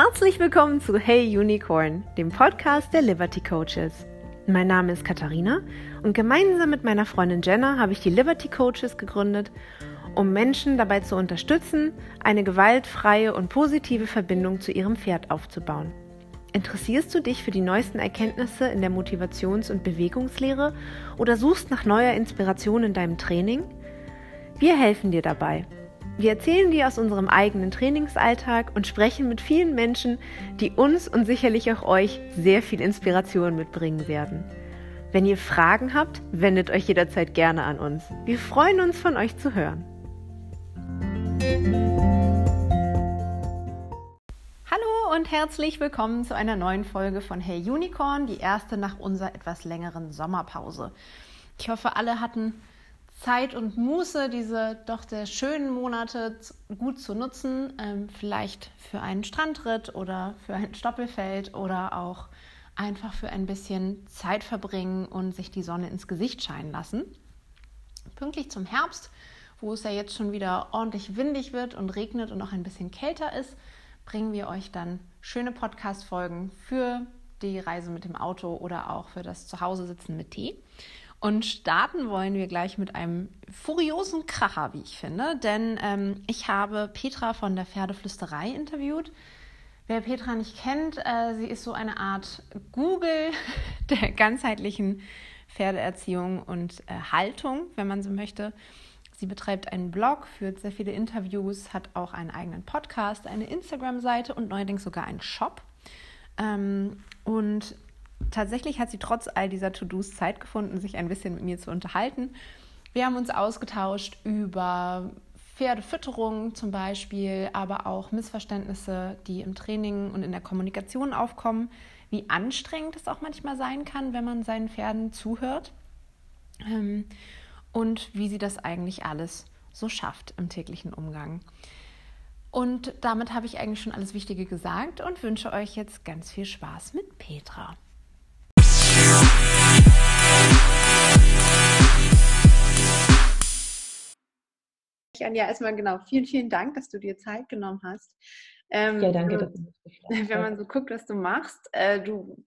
Herzlich willkommen zu Hey Unicorn, dem Podcast der Liberty Coaches. Mein Name ist Katharina und gemeinsam mit meiner Freundin Jenna habe ich die Liberty Coaches gegründet, um Menschen dabei zu unterstützen, eine gewaltfreie und positive Verbindung zu ihrem Pferd aufzubauen. Interessierst du dich für die neuesten Erkenntnisse in der Motivations- und Bewegungslehre oder suchst nach neuer Inspiration in deinem Training? Wir helfen dir dabei wir erzählen dir aus unserem eigenen Trainingsalltag und sprechen mit vielen Menschen, die uns und sicherlich auch euch sehr viel Inspiration mitbringen werden. Wenn ihr Fragen habt, wendet euch jederzeit gerne an uns. Wir freuen uns, von euch zu hören. Hallo und herzlich willkommen zu einer neuen Folge von Hey Unicorn, die erste nach unserer etwas längeren Sommerpause. Ich hoffe, alle hatten Zeit und Muße, diese doch sehr schönen Monate gut zu nutzen, ähm, vielleicht für einen Strandritt oder für ein Stoppelfeld oder auch einfach für ein bisschen Zeit verbringen und sich die Sonne ins Gesicht scheinen lassen. Pünktlich zum Herbst, wo es ja jetzt schon wieder ordentlich windig wird und regnet und auch ein bisschen kälter ist, bringen wir euch dann schöne Podcast-Folgen für die Reise mit dem Auto oder auch für das Zuhause-Sitzen mit Tee. Und starten wollen wir gleich mit einem furiosen Kracher, wie ich finde. Denn ähm, ich habe Petra von der Pferdeflüsterei interviewt. Wer Petra nicht kennt, äh, sie ist so eine Art Google der ganzheitlichen Pferdeerziehung und äh, Haltung, wenn man so möchte. Sie betreibt einen Blog, führt sehr viele Interviews, hat auch einen eigenen Podcast, eine Instagram-Seite und neuerdings sogar einen Shop. Ähm, und tatsächlich hat sie trotz all dieser To-Dos Zeit gefunden, sich ein bisschen mit mir zu unterhalten. Wir haben uns ausgetauscht über Pferdefütterung zum Beispiel, aber auch Missverständnisse, die im Training und in der Kommunikation aufkommen, wie anstrengend es auch manchmal sein kann, wenn man seinen Pferden zuhört ähm, und wie sie das eigentlich alles so schafft im täglichen Umgang. Und damit habe ich eigentlich schon alles Wichtige gesagt und wünsche euch jetzt ganz viel Spaß mit Petra. Anja, erstmal genau, vielen, vielen Dank, dass du dir Zeit genommen hast. Ähm, ja, danke. Dass wenn man so guckt, was du machst, äh, du,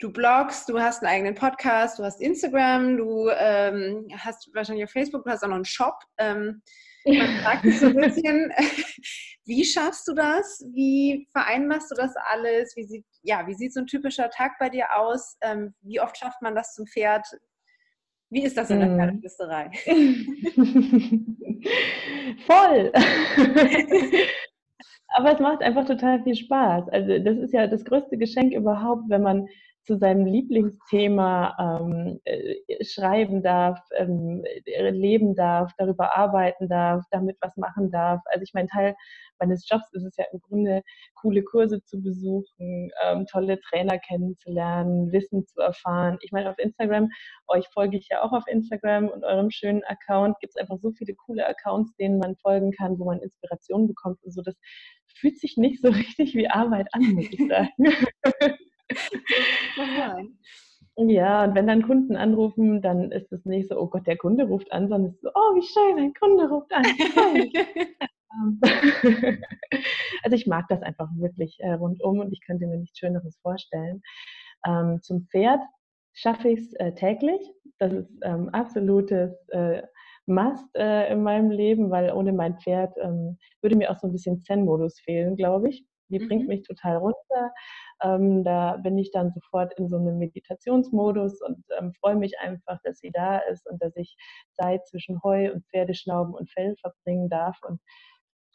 du bloggst, du hast einen eigenen Podcast, du hast Instagram, du ähm, hast wahrscheinlich auf Facebook, du hast auch noch einen Shop. Ähm, man fragt sich so ein bisschen, wie schaffst du das? Wie vereinbarst du das alles? Wie sieht, ja, wie sieht so ein typischer Tag bei dir aus? Ähm, wie oft schafft man das zum Pferd? Wie ist das in der hm. Pferdeflüsterei? Voll! Aber es macht einfach total viel Spaß. Also das ist ja das größte Geschenk überhaupt, wenn man zu seinem Lieblingsthema ähm, äh, schreiben darf, ähm, leben darf, darüber arbeiten darf, damit was machen darf. Also ich meine, Teil meines Jobs ist es ja im Grunde, coole Kurse zu besuchen, ähm, tolle Trainer kennenzulernen, Wissen zu erfahren. Ich meine, auf Instagram, euch folge ich ja auch auf Instagram und eurem schönen Account gibt es einfach so viele coole Accounts, denen man folgen kann, wo man Inspiration bekommt und so. Das fühlt sich nicht so richtig wie Arbeit an, muss ich sagen. Ja, und wenn dann Kunden anrufen, dann ist es nicht so, oh Gott, der Kunde ruft an, sondern es ist so, oh, wie schön, ein Kunde ruft an. also ich mag das einfach wirklich äh, rundum und ich könnte mir nichts Schöneres vorstellen. Ähm, zum Pferd schaffe ich es äh, täglich. Das ist ähm, absolutes äh, Must äh, in meinem Leben, weil ohne mein Pferd ähm, würde mir auch so ein bisschen Zen-Modus fehlen, glaube ich. Die mhm. bringt mich total runter. Ähm, da bin ich dann sofort in so einem Meditationsmodus und ähm, freue mich einfach, dass sie da ist und dass ich Zeit zwischen Heu und Pferdeschnauben und Fell verbringen darf und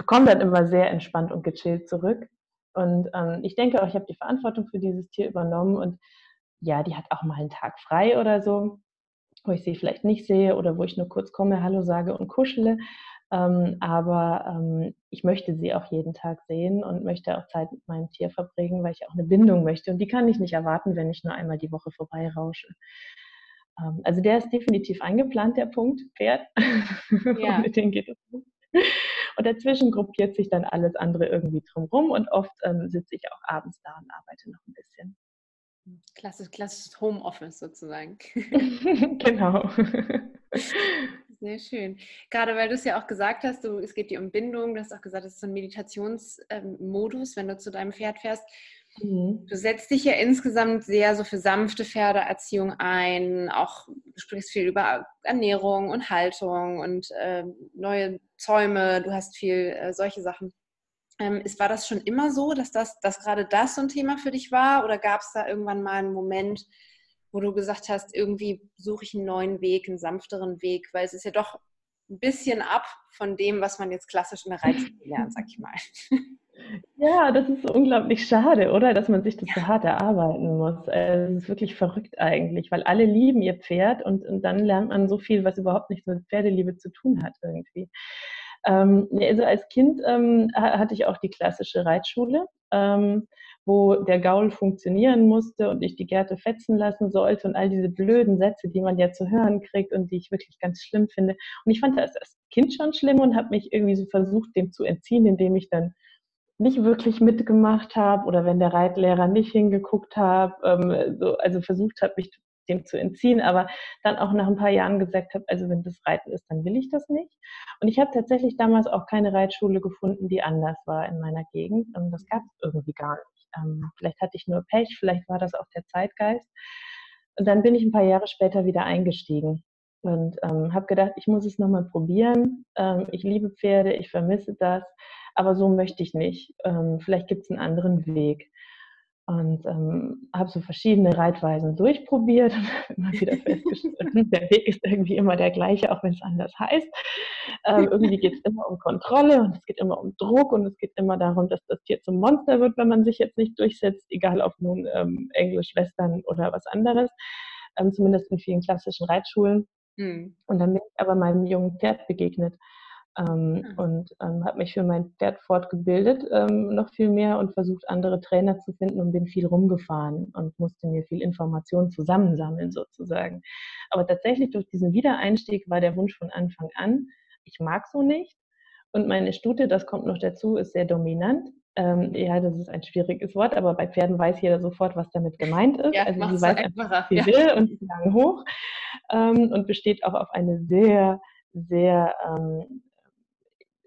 komme dann immer sehr entspannt und gechillt zurück. Und ähm, ich denke auch, ich habe die Verantwortung für dieses Tier übernommen und ja, die hat auch mal einen Tag frei oder so, wo ich sie vielleicht nicht sehe oder wo ich nur kurz komme, Hallo sage und kuschele. Ähm, aber ähm, ich möchte sie auch jeden Tag sehen und möchte auch Zeit mit meinem Tier verbringen, weil ich auch eine Bindung möchte. Und die kann ich nicht erwarten, wenn ich nur einmal die Woche vorbeirausche. Ähm, also der ist definitiv eingeplant, der Punkt, Pferd. Ja. mit denen geht es gut. Und dazwischen gruppiert sich dann alles andere irgendwie drumherum und oft ähm, sitze ich auch abends da und arbeite noch ein bisschen. Klassisch, klassisches Homeoffice sozusagen. genau. Sehr schön. Gerade weil du es ja auch gesagt hast, du, es geht dir um Bindung, du hast auch gesagt, es ist so ein Meditationsmodus, wenn du zu deinem Pferd fährst. Mhm. Du setzt dich ja insgesamt sehr so für sanfte Pferdeerziehung ein, auch du sprichst viel über Ernährung und Haltung und äh, neue Zäume, du hast viel äh, solche Sachen. Ähm, ist, war das schon immer so, dass, das, dass gerade das so ein Thema für dich war oder gab es da irgendwann mal einen Moment, wo du gesagt hast, irgendwie suche ich einen neuen Weg, einen sanfteren Weg, weil es ist ja doch ein bisschen ab von dem, was man jetzt klassisch in der Reitschule lernt, sag ich mal. Ja, das ist unglaublich schade, oder? Dass man sich das so hart erarbeiten muss. Es ist wirklich verrückt eigentlich, weil alle lieben ihr Pferd und, und dann lernt man so viel, was überhaupt nichts mit Pferdeliebe zu tun hat irgendwie. Ähm, also als Kind ähm, hatte ich auch die klassische Reitschule, ähm, wo der Gaul funktionieren musste und ich die Gerte fetzen lassen sollte und all diese blöden Sätze, die man ja zu hören kriegt und die ich wirklich ganz schlimm finde. Und ich fand das als Kind schon schlimm und habe mich irgendwie so versucht, dem zu entziehen, indem ich dann nicht wirklich mitgemacht habe oder wenn der Reitlehrer nicht hingeguckt habe, ähm, so, also versucht habe, mich dem zu entziehen, aber dann auch nach ein paar Jahren gesagt habe, also wenn das Reiten ist, dann will ich das nicht. Und ich habe tatsächlich damals auch keine Reitschule gefunden, die anders war in meiner Gegend. Und das gab es irgendwie gar nicht. Ähm, vielleicht hatte ich nur Pech, vielleicht war das auch der Zeitgeist. Und dann bin ich ein paar Jahre später wieder eingestiegen und ähm, habe gedacht, ich muss es nochmal probieren. Ähm, ich liebe Pferde, ich vermisse das, aber so möchte ich nicht. Ähm, vielleicht gibt es einen anderen Weg und ähm, habe so verschiedene Reitweisen durchprobiert und immer wieder festgestellt, der Weg ist irgendwie immer der gleiche, auch wenn es anders heißt. Ähm, irgendwie geht es immer um Kontrolle und es geht immer um Druck und es geht immer darum, dass das Tier zum Monster wird, wenn man sich jetzt nicht durchsetzt, egal ob nun ähm, Englisch, Western oder was anderes, ähm, zumindest in vielen klassischen Reitschulen. Mhm. Und dann bin ich aber meinem jungen Pferd begegnet ähm, mhm. Und ähm, habe mich für mein Pferd fortgebildet, ähm, noch viel mehr und versucht, andere Trainer zu finden und bin viel rumgefahren und musste mir viel Informationen zusammensammeln sozusagen. Aber tatsächlich durch diesen Wiedereinstieg war der Wunsch von Anfang an, ich mag so nicht. Und meine Stute, das kommt noch dazu, ist sehr dominant. Ähm, ja, das ist ein schwieriges Wort, aber bei Pferden weiß jeder sofort, was damit gemeint ist. Ja, also sie weiß einfach, was sie ja. will und sie lang hoch ähm, und besteht auch auf eine sehr, sehr ähm,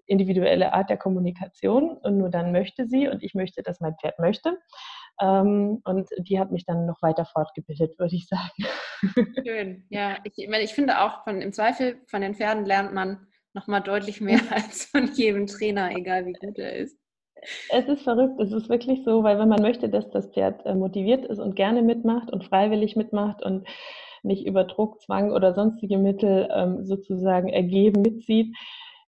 individuelle Art der Kommunikation und nur dann möchte sie und ich möchte, dass mein Pferd möchte. Ähm, und die hat mich dann noch weiter fortgebildet, würde ich sagen. Schön, ja. Ich, ich finde auch, von, im Zweifel von den Pferden lernt man nochmal deutlich mehr als von jedem Trainer, egal wie gut er ist. Es ist verrückt, es ist wirklich so, weil wenn man möchte, dass das Pferd äh, motiviert ist und gerne mitmacht und freiwillig mitmacht und nicht über Druck, Zwang oder sonstige Mittel ähm, sozusagen ergeben mitzieht,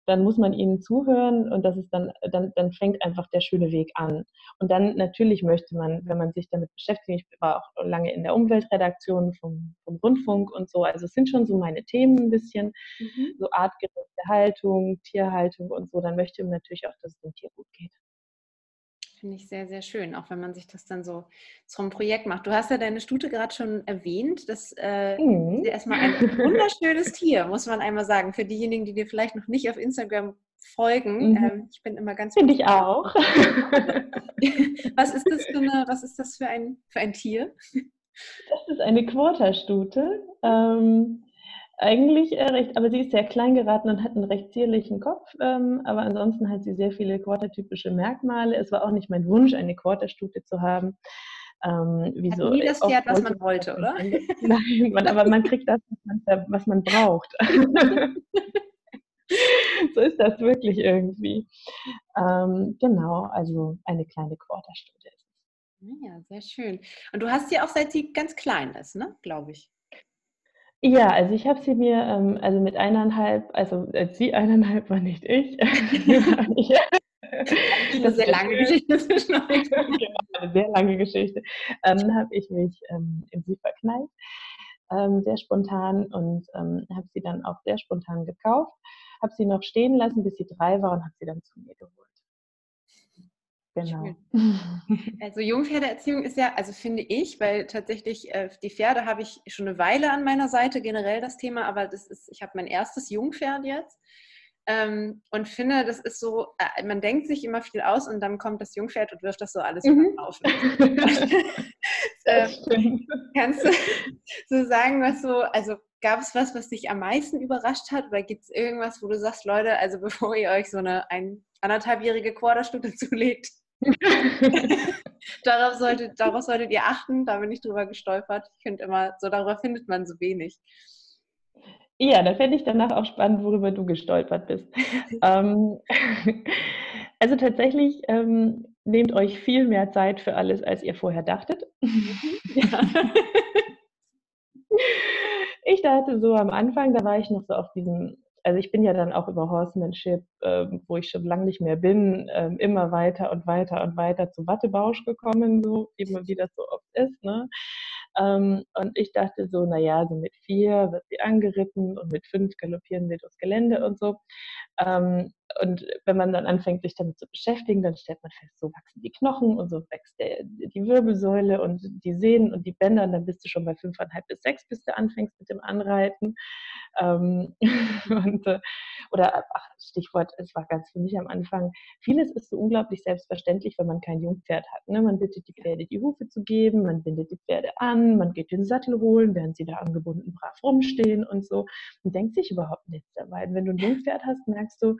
dann muss man ihnen zuhören und das ist dann, dann, dann fängt einfach der schöne Weg an. Und dann natürlich möchte man, wenn man sich damit beschäftigt, ich war auch lange in der Umweltredaktion vom, vom Rundfunk und so, also es sind schon so meine Themen ein bisschen, mhm. so artgerechte Haltung, Tierhaltung und so, dann möchte man natürlich auch, dass es dem Tier gut geht. Finde ich sehr, sehr schön, auch wenn man sich das dann so zum Projekt macht. Du hast ja deine Stute gerade schon erwähnt. Das äh, mhm. ist erstmal ein wunderschönes Tier, muss man einmal sagen. Für diejenigen, die dir vielleicht noch nicht auf Instagram folgen. Mhm. Ähm, ich bin immer ganz. Finde ich auch. was ist das für, eine, was ist das für, ein, für ein Tier? Das ist eine Quarterstute. Ähm, eigentlich äh, recht, aber sie ist sehr klein geraten und hat einen recht zierlichen Kopf. Ähm, aber ansonsten hat sie sehr viele quartertypische Merkmale. Es war auch nicht mein Wunsch, eine Quarterstute zu haben. Ähm, wie so nie das Pferd, was man wollte, oder? Nein, man, aber man kriegt das, was man, was man braucht. so ist das wirklich irgendwie. Ähm, genau, also eine kleine Quarterstute ist es. Ja, sehr schön. Und du hast sie auch seit sie ganz klein ist, ne? Glaube ich. Ja, also ich habe sie mir, ähm, also mit eineinhalb, also äh, sie eineinhalb war nicht ich. Eine sehr lange Geschichte zwischen euch. genau, eine sehr lange Geschichte. Ähm, habe ich mich ähm, in sie verknallt, ähm, sehr spontan und ähm, habe sie dann auch sehr spontan gekauft, habe sie noch stehen lassen, bis sie drei war und habe sie dann zu mir geholt. Genau. Also Jungpferdeerziehung ist ja, also finde ich, weil tatsächlich äh, die Pferde habe ich schon eine Weile an meiner Seite, generell das Thema, aber das ist, ich habe mein erstes Jungpferd jetzt ähm, und finde, das ist so, äh, man denkt sich immer viel aus und dann kommt das Jungpferd und wirft das so alles mhm. auf. ähm, kannst du so sagen, was so, also gab es was, was dich am meisten überrascht hat? Oder gibt es irgendwas, wo du sagst, Leute, also bevor ihr euch so eine ein, anderthalbjährige Quarterstunde zulegt, darauf, solltet, darauf solltet ihr achten, da bin ich drüber gestolpert. Ich finde immer, so darüber findet man so wenig. Ja, da fände ich danach auch spannend, worüber du gestolpert bist. ähm, also tatsächlich ähm, nehmt euch viel mehr Zeit für alles, als ihr vorher dachtet. ja. ich dachte so am Anfang, da war ich noch so auf diesem also ich bin ja dann auch über Horsemanship, ähm, wo ich schon lange nicht mehr bin, ähm, immer weiter und weiter und weiter zu Wattebausch gekommen, so eben wie das so oft ist. Ne? Ähm, und ich dachte so, naja, so mit vier wird sie angeritten und mit fünf galoppieren wir durchs Gelände und so. Ähm, und wenn man dann anfängt, sich damit zu beschäftigen, dann stellt man fest, so wachsen die Knochen und so wächst der, die Wirbelsäule und die Sehnen und die Bänder. Und dann bist du schon bei fünfeinhalb bis sechs, bis du anfängst mit dem Anreiten. Ähm, und, äh, oder ach, Stichwort, es war ganz für mich am Anfang, vieles ist so unglaublich selbstverständlich, wenn man kein Jungpferd hat. Ne? Man bittet die Pferde, die Hufe zu geben, man bindet die Pferde an, man geht den Sattel holen, während sie da angebunden brav rumstehen und so. Und denkt sich überhaupt nichts dabei. Wenn du ein Jungpferd hast, merkst du,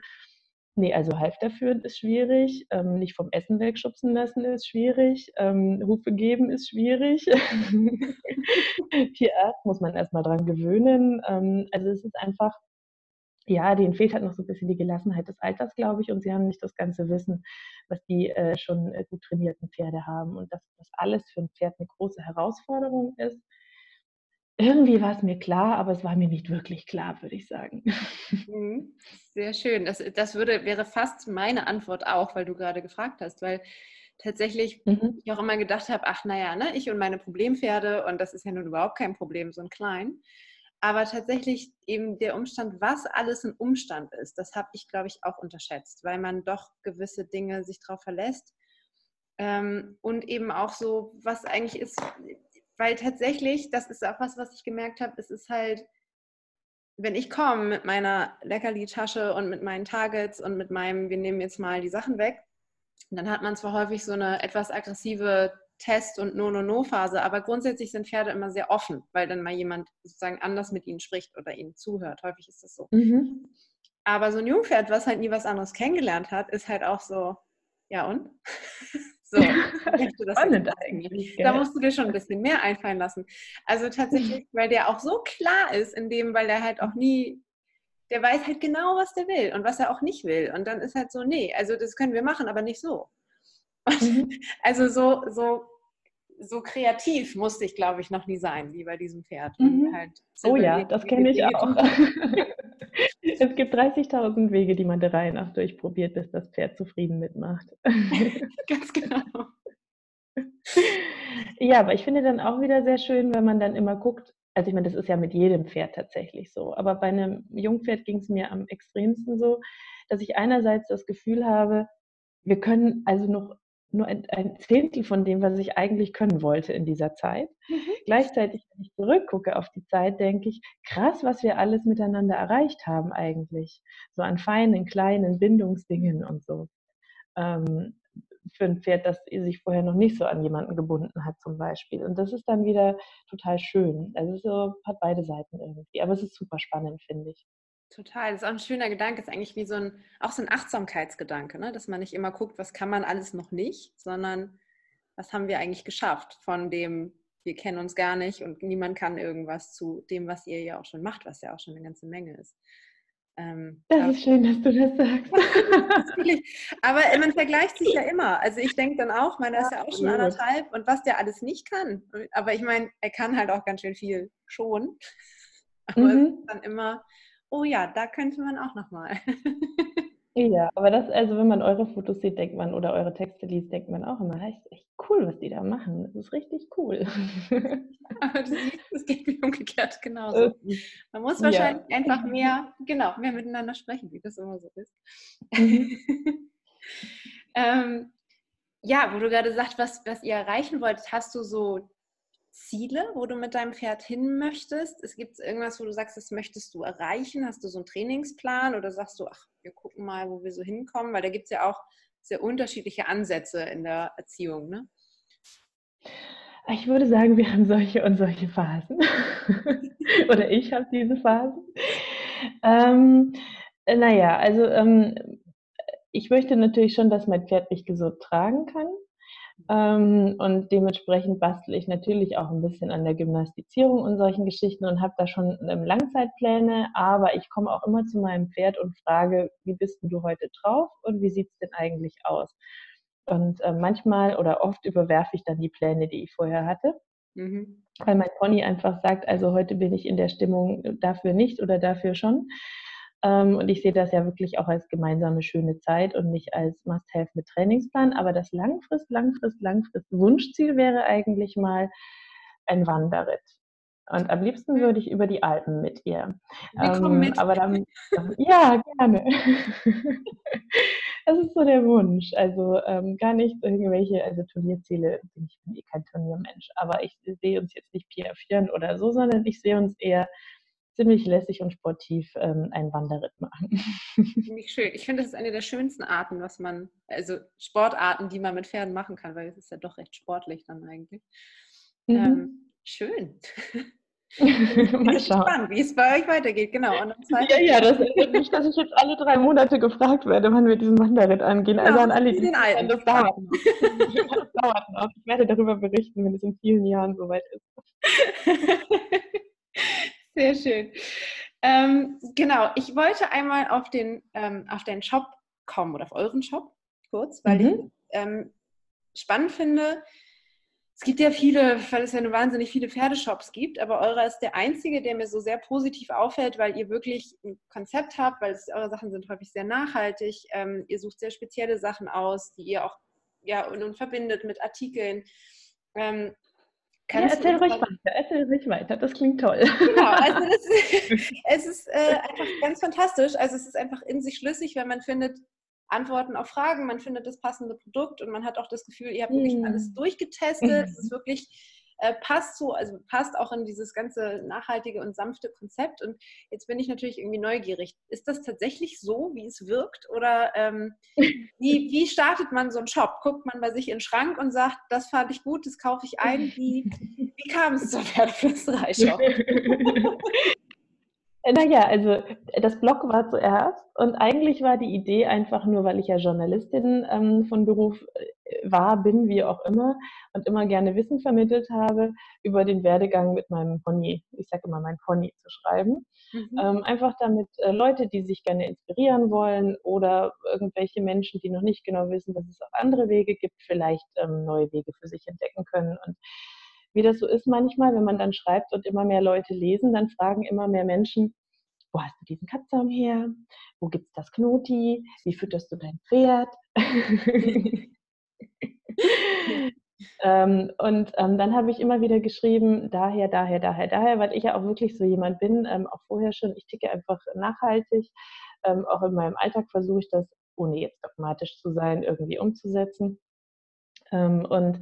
Nee, also Halfter führen ist schwierig, ähm, nicht vom Essen wegschubsen lassen ist schwierig, ähm, Hufe geben ist schwierig. Tierarzt muss man erstmal dran gewöhnen. Ähm, also es ist einfach, ja, denen fehlt halt noch so ein bisschen die Gelassenheit des Alters, glaube ich, und sie haben nicht das ganze Wissen, was die äh, schon äh, gut trainierten Pferde haben. Und dass das alles für ein Pferd eine große Herausforderung ist, irgendwie war es mir klar, aber es war mir nicht wirklich klar, würde ich sagen. Mhm. Sehr schön. Das, das würde, wäre fast meine Antwort auch, weil du gerade gefragt hast, weil tatsächlich mhm. ich auch immer gedacht habe, ach naja, ne, ich und meine Problempferde und das ist ja nun überhaupt kein Problem, so ein klein. Aber tatsächlich eben der Umstand, was alles ein Umstand ist, das habe ich, glaube ich, auch unterschätzt, weil man doch gewisse Dinge sich darauf verlässt. Ähm, und eben auch so, was eigentlich ist, weil tatsächlich, das ist auch was, was ich gemerkt habe, es ist halt, wenn ich komme mit meiner Leckerli-Tasche und mit meinen Targets und mit meinem, wir nehmen jetzt mal die Sachen weg, dann hat man zwar häufig so eine etwas aggressive Test- und No-No-No-Phase, aber grundsätzlich sind Pferde immer sehr offen, weil dann mal jemand sozusagen anders mit ihnen spricht oder ihnen zuhört. Häufig ist das so. Mhm. Aber so ein Jungpferd, was halt nie was anderes kennengelernt hat, ist halt auch so, ja und? So, Spannend eigentlich. Da musst du dir schon ein bisschen mehr einfallen lassen. Also tatsächlich, weil der auch so klar ist, in dem, weil der halt auch nie, der weiß halt genau, was der will und was er auch nicht will. Und dann ist halt so, nee, also das können wir machen, aber nicht so. Mhm. Also so, so, so kreativ musste ich, glaube ich, noch nie sein, wie bei diesem Pferd. Mhm. Halt oh ja, das kenne ich auch. Es gibt 30.000 Wege, die man der Reihe nach durchprobiert, bis das Pferd zufrieden mitmacht. Ganz genau. Ja, aber ich finde dann auch wieder sehr schön, wenn man dann immer guckt, also ich meine, das ist ja mit jedem Pferd tatsächlich so, aber bei einem Jungpferd ging es mir am extremsten so, dass ich einerseits das Gefühl habe, wir können also noch nur ein, ein, Zehntel von dem, was ich eigentlich können wollte in dieser Zeit. Mhm. Gleichzeitig, wenn ich zurückgucke auf die Zeit, denke ich, krass, was wir alles miteinander erreicht haben eigentlich. So an feinen, kleinen Bindungsdingen und so. Ähm, für ein Pferd, das sich vorher noch nicht so an jemanden gebunden hat, zum Beispiel. Und das ist dann wieder total schön. Also so hat beide Seiten irgendwie. Aber es ist super spannend, finde ich. Total, das ist auch ein schöner Gedanke, das ist eigentlich wie so ein, auch so ein Achtsamkeitsgedanke, ne? dass man nicht immer guckt, was kann man alles noch nicht, sondern was haben wir eigentlich geschafft von dem, wir kennen uns gar nicht und niemand kann irgendwas zu dem, was ihr ja auch schon macht, was ja auch schon eine ganze Menge ist. Ähm, das ist schön, dass du das sagst. aber man vergleicht sich ja immer. Also ich denke dann auch, meiner ist ja auch schon anderthalb und was der alles nicht kann. Aber ich meine, er kann halt auch ganz schön viel schon. Aber mhm. es ist dann immer oh ja, da könnte man auch nochmal. ja, aber das, also wenn man eure Fotos sieht, denkt man, oder eure Texte liest, denkt man auch immer, das ist echt cool, was die da machen. Das ist richtig cool. aber siehst, es geht mir umgekehrt genauso. Man muss wahrscheinlich ja. einfach mehr, genau, mehr miteinander sprechen, wie das immer so ist. Mhm. ähm, ja, wo du gerade sagst, was, was ihr erreichen wollt, hast du so Ziele, wo du mit deinem Pferd hin möchtest? Es gibt irgendwas, wo du sagst, das möchtest du erreichen? Hast du so einen Trainingsplan oder sagst du, ach, wir gucken mal, wo wir so hinkommen? Weil da gibt es ja auch sehr unterschiedliche Ansätze in der Erziehung, ne? Ich würde sagen, wir haben solche und solche Phasen. Oder ich habe diese Phasen. Ähm, äh, naja, also ähm, ich möchte natürlich schon, dass mein Pferd mich gesund tragen kann. Ähm, und dementsprechend bastel ich natürlich auch ein bisschen an der Gymnastizierung und solchen Geschichten und habe da schon ähm, Langzeitpläne, aber ich komme auch immer zu meinem Pferd und frage, wie bist du heute drauf und wie sieht es denn eigentlich aus? Und äh, manchmal oder oft überwerfe ich dann die Pläne, die ich vorher hatte. Mhm. Weil mein Pony einfach sagt, also heute bin ich in der Stimmung dafür nicht oder dafür schon. Ähm, und ich sehe das ja wirklich auch als gemeinsame schöne Zeit und nicht als Must-Have mit Trainingsplan. Aber das Langfrist, Langfrist, Langfrist Wunschziel wäre eigentlich mal ein Wanderritt. Und am liebsten mhm. würde ich über die Alpen mit ihr. Wir ähm, kommen mit. Aber dann, ja, gerne. das ist so der Wunsch. Also ähm, gar nicht irgendwelche, also Turnierziele, ich bin eh kein Turniermensch, aber ich sehe uns jetzt nicht piafieren oder so, sondern ich sehe uns eher ziemlich lässig und sportiv ähm, einen Wanderritt machen. Finde ich schön. Ich finde, das ist eine der schönsten Arten, was man, also Sportarten, die man mit Pferden machen kann, weil es ist ja doch recht sportlich dann eigentlich. Mhm. Ähm, schön. Mal schauen. Spannend, wie es bei euch weitergeht, genau. ja, ja, das ist nicht, dass ich jetzt alle drei Monate gefragt werde, wann wir diesen Wanderritt angehen. Genau, also an alle, die den alten. Das dauert noch. das dauert noch. Ich werde darüber berichten, wenn es in vielen Jahren soweit ist. Sehr schön. Ähm, genau, ich wollte einmal auf den, ähm, auf deinen Shop kommen oder auf euren Shop kurz, weil mhm. ich ähm, spannend finde. Es gibt ja viele, weil es ja eine wahnsinnig viele Pferdeshops gibt, aber eurer ist der einzige, der mir so sehr positiv auffällt, weil ihr wirklich ein Konzept habt, weil es, eure Sachen sind häufig sehr nachhaltig. Ähm, ihr sucht sehr spezielle Sachen aus, die ihr auch ja, und, und verbindet mit Artikeln. Ähm, ja, erzähl ruhig weiter, erzähl ruhig weiter, das klingt toll. Genau, also ist, es ist äh, einfach ganz fantastisch. Also es ist einfach in sich schlüssig, wenn man findet Antworten auf Fragen, man findet das passende Produkt und man hat auch das Gefühl, ihr habt wirklich mm. alles durchgetestet. Es ist wirklich äh, passt so, also passt auch in dieses ganze nachhaltige und sanfte Konzept. Und jetzt bin ich natürlich irgendwie neugierig. Ist das tatsächlich so, wie es wirkt? Oder ähm, wie, wie startet man so einen Shop? Guckt man bei sich in den Schrank und sagt, das fand ich gut, das kaufe ich ein. Wie, wie kam es zur Pferdeflüsterei-Shop? Naja, also das Blog war zuerst und eigentlich war die Idee einfach nur, weil ich ja Journalistin ähm, von Beruf äh, war, bin, wie auch immer, und immer gerne Wissen vermittelt habe, über den Werdegang mit meinem Pony, ich sage immer mein Pony, zu schreiben. Mhm. Ähm, einfach damit äh, Leute, die sich gerne inspirieren wollen oder irgendwelche Menschen, die noch nicht genau wissen, dass es auch andere Wege gibt, vielleicht ähm, neue Wege für sich entdecken können. Und wie das so ist manchmal, wenn man dann schreibt und immer mehr Leute lesen, dann fragen immer mehr Menschen, wo hast du diesen Katzsaum her? Wo gibt es das Knoti? Wie fütterst du dein Pferd? ähm, und ähm, dann habe ich immer wieder geschrieben, daher, daher, daher, daher, weil ich ja auch wirklich so jemand bin, ähm, auch vorher schon, ich ticke einfach nachhaltig. Ähm, auch in meinem Alltag versuche ich das, ohne jetzt dogmatisch zu sein, irgendwie umzusetzen. Ähm, und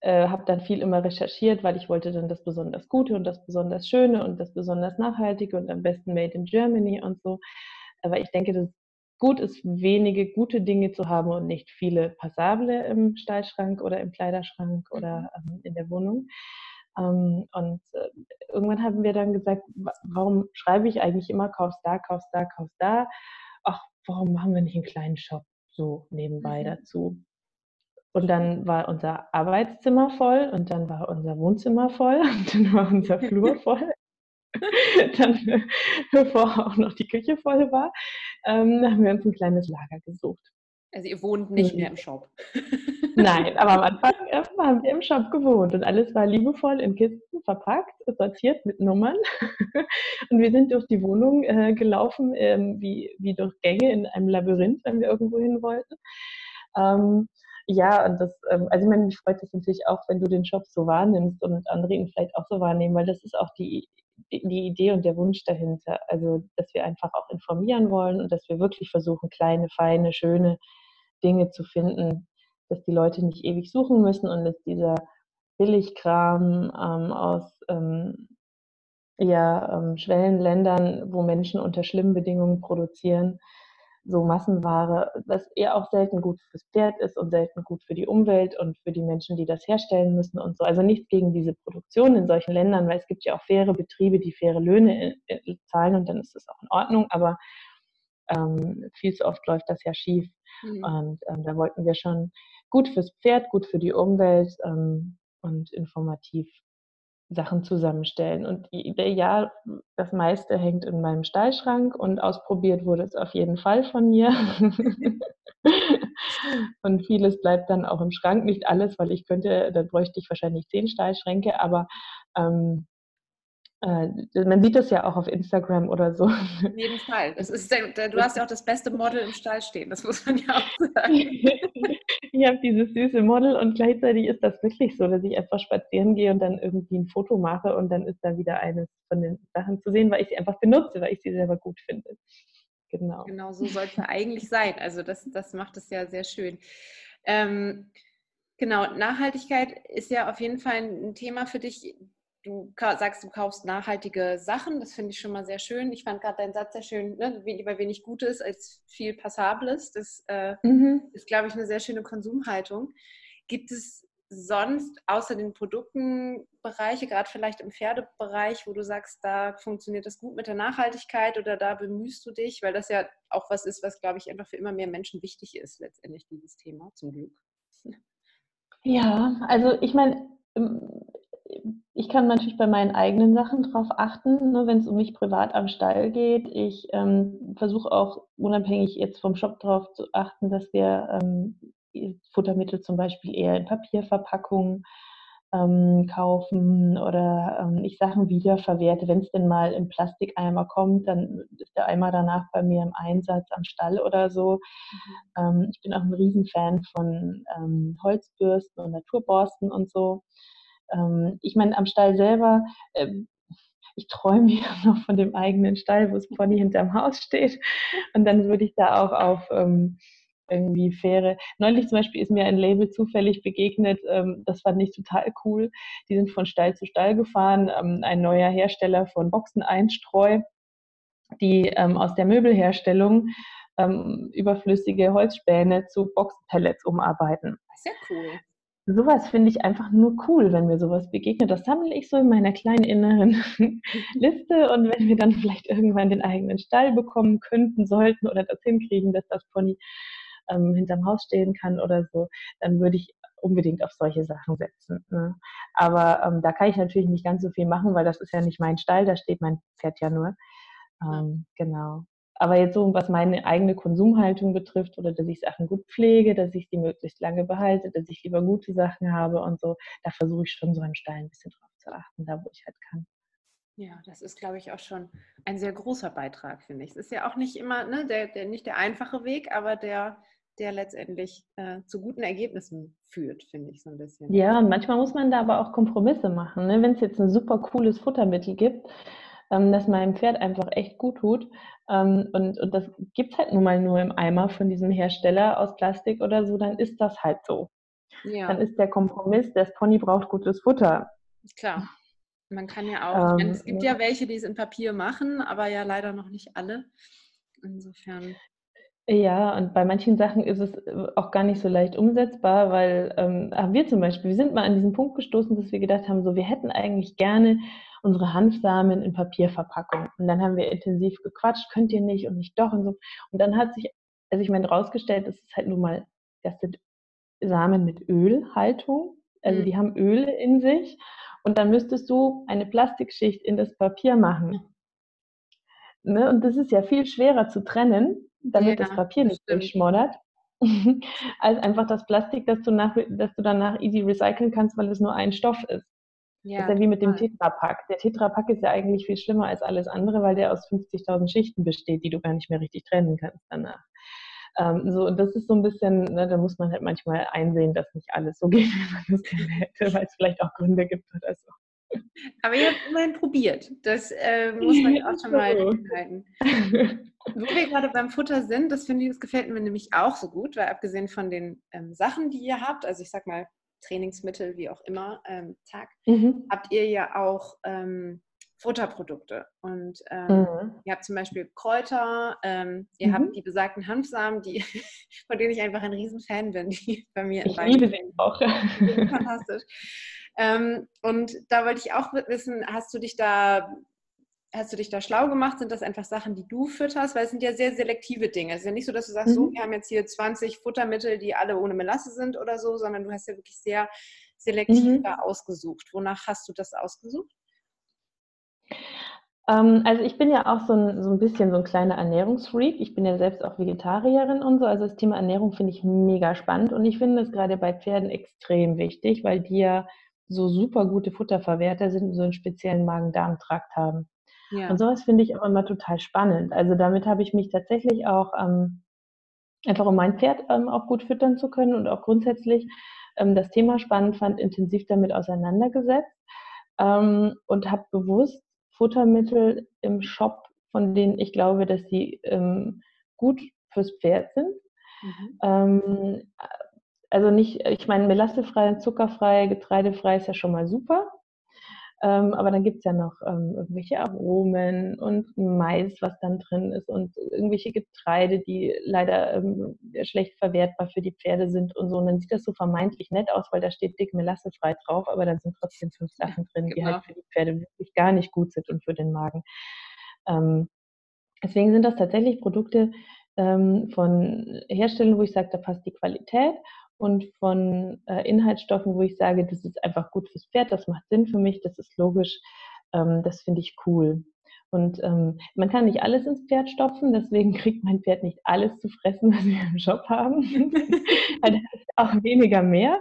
äh, habe dann viel immer recherchiert, weil ich wollte dann das besonders Gute und das besonders Schöne und das besonders Nachhaltige und am besten Made in Germany und so. Aber ich denke, dass es gut ist, wenige gute Dinge zu haben und nicht viele passable im Stallschrank oder im Kleiderschrank oder mhm. ähm, in der Wohnung. Ähm, und äh, irgendwann haben wir dann gesagt, warum schreibe ich eigentlich immer, kaufst da, kaufst da, kaufst da? Ach, warum machen wir nicht einen kleinen Shop so nebenbei mhm. dazu? Und dann war unser Arbeitszimmer voll und dann war unser Wohnzimmer voll und dann war unser Flur voll. dann, bevor auch noch die Küche voll war, ähm, haben wir uns ein kleines Lager gesucht. Also ihr wohnt nicht mehr im Shop. Nein, aber am Anfang haben wir im Shop gewohnt und alles war liebevoll in Kisten verpackt, sortiert mit Nummern. Und wir sind durch die Wohnung äh, gelaufen, ähm, wie, wie durch Gänge in einem Labyrinth, wenn wir irgendwo hin wollten. Ähm, ja, und das, ähm, also ich meine, mich freut das natürlich auch, wenn du den Job so wahrnimmst und andere ihn vielleicht auch so wahrnehmen, weil das ist auch die, die Idee und der Wunsch dahinter. Also, dass wir einfach auch informieren wollen und dass wir wirklich versuchen, kleine, feine, schöne Dinge zu finden, dass die Leute nicht ewig suchen müssen und dass dieser Billigkram ähm, aus ähm, ja, ähm, Schwellenländern, wo Menschen unter schlimmen Bedingungen produzieren, so Massenware, was eher auch selten gut fürs Pferd ist und selten gut für die Umwelt und für die Menschen, die das herstellen müssen und so. Also nichts gegen diese Produktion in solchen Ländern, weil es gibt ja auch faire Betriebe, die faire Löhne äh, äh, zahlen und dann ist das auch in Ordnung, aber ähm, viel zu oft läuft das ja schief. Mhm. Und ähm, da wollten wir schon gut fürs Pferd, gut für die Umwelt ähm, und informativ Sachen zusammenstellen. Und ja, das meiste hängt in meinem Stallschrank und ausprobiert wurde es auf jeden Fall von mir. und vieles bleibt dann auch im Schrank. Nicht alles, weil ich könnte, dann bräuchte ich wahrscheinlich zehn Stallschränke, aber ähm, äh, man sieht das ja auch auf Instagram oder so. Auf jeden Fall. Das ist du hast ja auch das beste Model im Stall stehen, das muss man ja auch sagen. ich habe dieses süße Model und gleichzeitig ist das wirklich so, dass ich einfach spazieren gehe und dann irgendwie ein Foto mache und dann ist da wieder eines von den Sachen zu sehen, weil ich sie einfach benutze, weil ich sie selber gut finde. Genau. Genau, so sollte es eigentlich sein. Also das, das macht es ja sehr schön. Ähm, genau, Nachhaltigkeit ist ja auf jeden Fall ein Thema für dich du sagst, du kaufst nachhaltige Sachen. Das finde ich schon mal sehr schön. Ich fand gerade deinen Satz sehr schön, ne? lieber wenig Gutes als viel Passables. Das äh, mhm. ist, glaube ich, eine sehr schöne Konsumhaltung. Gibt es sonst außer den Produktenbereiche, gerade vielleicht im Pferdebereich, wo du sagst, da funktioniert das gut mit der Nachhaltigkeit oder da bemühst du dich, weil das ja auch was ist, was, glaube ich, einfach für immer mehr Menschen wichtig ist, letztendlich dieses Thema, zum Glück. Ja, also ich meine, ich kann natürlich bei meinen eigenen Sachen drauf achten, ne, wenn es um mich privat am Stall geht. Ich ähm, versuche auch unabhängig jetzt vom Shop darauf zu achten, dass wir ähm, Futtermittel zum Beispiel eher in Papierverpackungen ähm, kaufen oder ähm, ich Sachen wiederverwerte. Wenn es denn mal im Plastikeimer kommt, dann ist der Eimer danach bei mir im Einsatz am Stall oder so. Mhm. Ähm, ich bin auch ein Riesenfan von ähm, Holzbürsten und Naturborsten und so. Ähm, ich meine, am Stall selber, äh, ich träume ja noch von dem eigenen Stall, wo das Pony hinterm Haus steht. Und dann würde ich da auch auf ähm, irgendwie faire. Neulich zum Beispiel ist mir ein Label zufällig begegnet, ähm, das fand ich total cool. Die sind von Stall zu Stall gefahren, ähm, ein neuer Hersteller von Boxeneinstreu, die ähm, aus der Möbelherstellung ähm, überflüssige Holzspäne zu Boxenpellets umarbeiten. Sehr cool sowas finde ich einfach nur cool, wenn mir sowas begegnet. Das sammle ich so in meiner kleinen inneren Liste und wenn wir dann vielleicht irgendwann den eigenen Stall bekommen könnten, sollten oder das hinkriegen, dass das Pony ähm, hinterm Haus stehen kann oder so, dann würde ich unbedingt auf solche Sachen setzen. Ne? Aber ähm, da kann ich natürlich nicht ganz so viel machen, weil das ist ja nicht mein Stall, da steht mein Pferd ja nur. Ähm, genau. Aber jetzt so, was meine eigene Konsumhaltung betrifft oder dass ich Sachen gut pflege, dass ich sie möglichst lange behalte, dass ich lieber gute Sachen habe und so, da versuche ich schon so im Stall ein bisschen drauf zu achten, da wo ich halt kann. Ja, das ist, glaube ich, auch schon ein sehr großer Beitrag, finde ich. Es ist ja auch nicht immer, ne, der, der, nicht der einfache Weg, aber der, der letztendlich äh, zu guten Ergebnissen führt, finde ich so ein bisschen. Ja, und manchmal muss man da aber auch Kompromisse machen. Ne? Wenn es jetzt ein super cooles Futtermittel gibt, ähm, das meinem Pferd einfach echt gut tut. Ähm, und, und das gibt es halt nun mal nur im Eimer von diesem Hersteller aus Plastik oder so, dann ist das halt so. Ja. Dann ist der Kompromiss, das Pony braucht gutes Futter. Klar. Man kann ja auch, ähm, es gibt ja welche, die es in Papier machen, aber ja leider noch nicht alle. Insofern. Ja, und bei manchen Sachen ist es auch gar nicht so leicht umsetzbar, weil ähm, wir zum Beispiel, wir sind mal an diesen Punkt gestoßen, dass wir gedacht haben, so wir hätten eigentlich gerne unsere Hanfsamen in Papierverpackung. Und dann haben wir intensiv gequatscht, könnt ihr nicht und nicht doch und so. Und dann hat sich, also ich meine, rausgestellt, das ist halt nun mal, das sind Samen mit Ölhaltung. Also mhm. die haben Öle in sich. Und dann müsstest du eine Plastikschicht in das Papier machen. Ne? Und das ist ja viel schwerer zu trennen, damit ja, das Papier nicht durchschmoddert, als einfach das Plastik, das du, nach, das du danach easy recyceln kannst, weil es nur ein Stoff ist. Ja, das ist ja wie mit dem Tetrapack. Der Tetrapack ist ja eigentlich viel schlimmer als alles andere, weil der aus 50.000 Schichten besteht, die du gar nicht mehr richtig trennen kannst danach. Ähm, so, und das ist so ein bisschen, ne, da muss man halt manchmal einsehen, dass nicht alles so geht, wie man es gerne hätte, weil es vielleicht auch Gründe gibt oder so. Aber ihr habt immerhin probiert. Das äh, muss man ja auch schon mal halten. Wo wir gerade beim Futter sind, das finde ich, das gefällt mir nämlich auch so gut, weil abgesehen von den ähm, Sachen, die ihr habt, also ich sag mal Trainingsmittel, wie auch immer, ähm, Tag, mhm. habt ihr ja auch ähm, Futterprodukte. Und ähm, mhm. ihr habt zum Beispiel Kräuter, ähm, ihr mhm. habt die besagten Hanfsamen, die, von denen ich einfach ein Riesenfan bin, die bei mir ich liebe sie auch. Fantastisch. Ähm, und da wollte ich auch wissen, hast du dich da hast du dich da schlau gemacht? Sind das einfach Sachen, die du fütterst? Weil es sind ja sehr selektive Dinge. Es ist ja nicht so, dass du sagst, mhm. so, wir haben jetzt hier 20 Futtermittel, die alle ohne Melasse sind oder so, sondern du hast ja wirklich sehr selektiv mhm. da ausgesucht. Wonach hast du das ausgesucht? Ähm, also ich bin ja auch so ein, so ein bisschen so ein kleiner Ernährungsfreak. Ich bin ja selbst auch Vegetarierin und so. Also das Thema Ernährung finde ich mega spannend und ich finde es gerade bei Pferden extrem wichtig, weil die ja so super gute Futterverwerter sind und so einen speziellen Magen-Darm-Trakt haben. Ja. Und sowas finde ich auch immer total spannend. Also damit habe ich mich tatsächlich auch ähm, einfach um mein Pferd ähm, auch gut füttern zu können und auch grundsätzlich ähm, das Thema spannend fand, intensiv damit auseinandergesetzt ähm, und habe bewusst Futtermittel im Shop, von denen ich glaube, dass sie ähm, gut fürs Pferd sind. Mhm. Ähm, also nicht, ich meine, melassefrei, zuckerfrei, getreidefrei ist ja schon mal super. Ähm, aber dann gibt es ja noch ähm, irgendwelche Aromen und Mais, was dann drin ist und irgendwelche Getreide, die leider ähm, schlecht verwertbar für die Pferde sind und so. Und dann sieht das so vermeintlich nett aus, weil da steht dick melassefrei drauf, aber dann sind trotzdem fünf Sachen drin, genau. die halt genau. für die Pferde wirklich gar nicht gut sind und für den Magen. Ähm, deswegen sind das tatsächlich Produkte ähm, von Herstellern, wo ich sage, da passt die Qualität und von äh, Inhaltsstoffen, wo ich sage, das ist einfach gut fürs Pferd, das macht Sinn für mich, das ist logisch, ähm, das finde ich cool. Und ähm, man kann nicht alles ins Pferd stopfen, deswegen kriegt mein Pferd nicht alles zu fressen, was wir im Shop haben. also auch weniger mehr.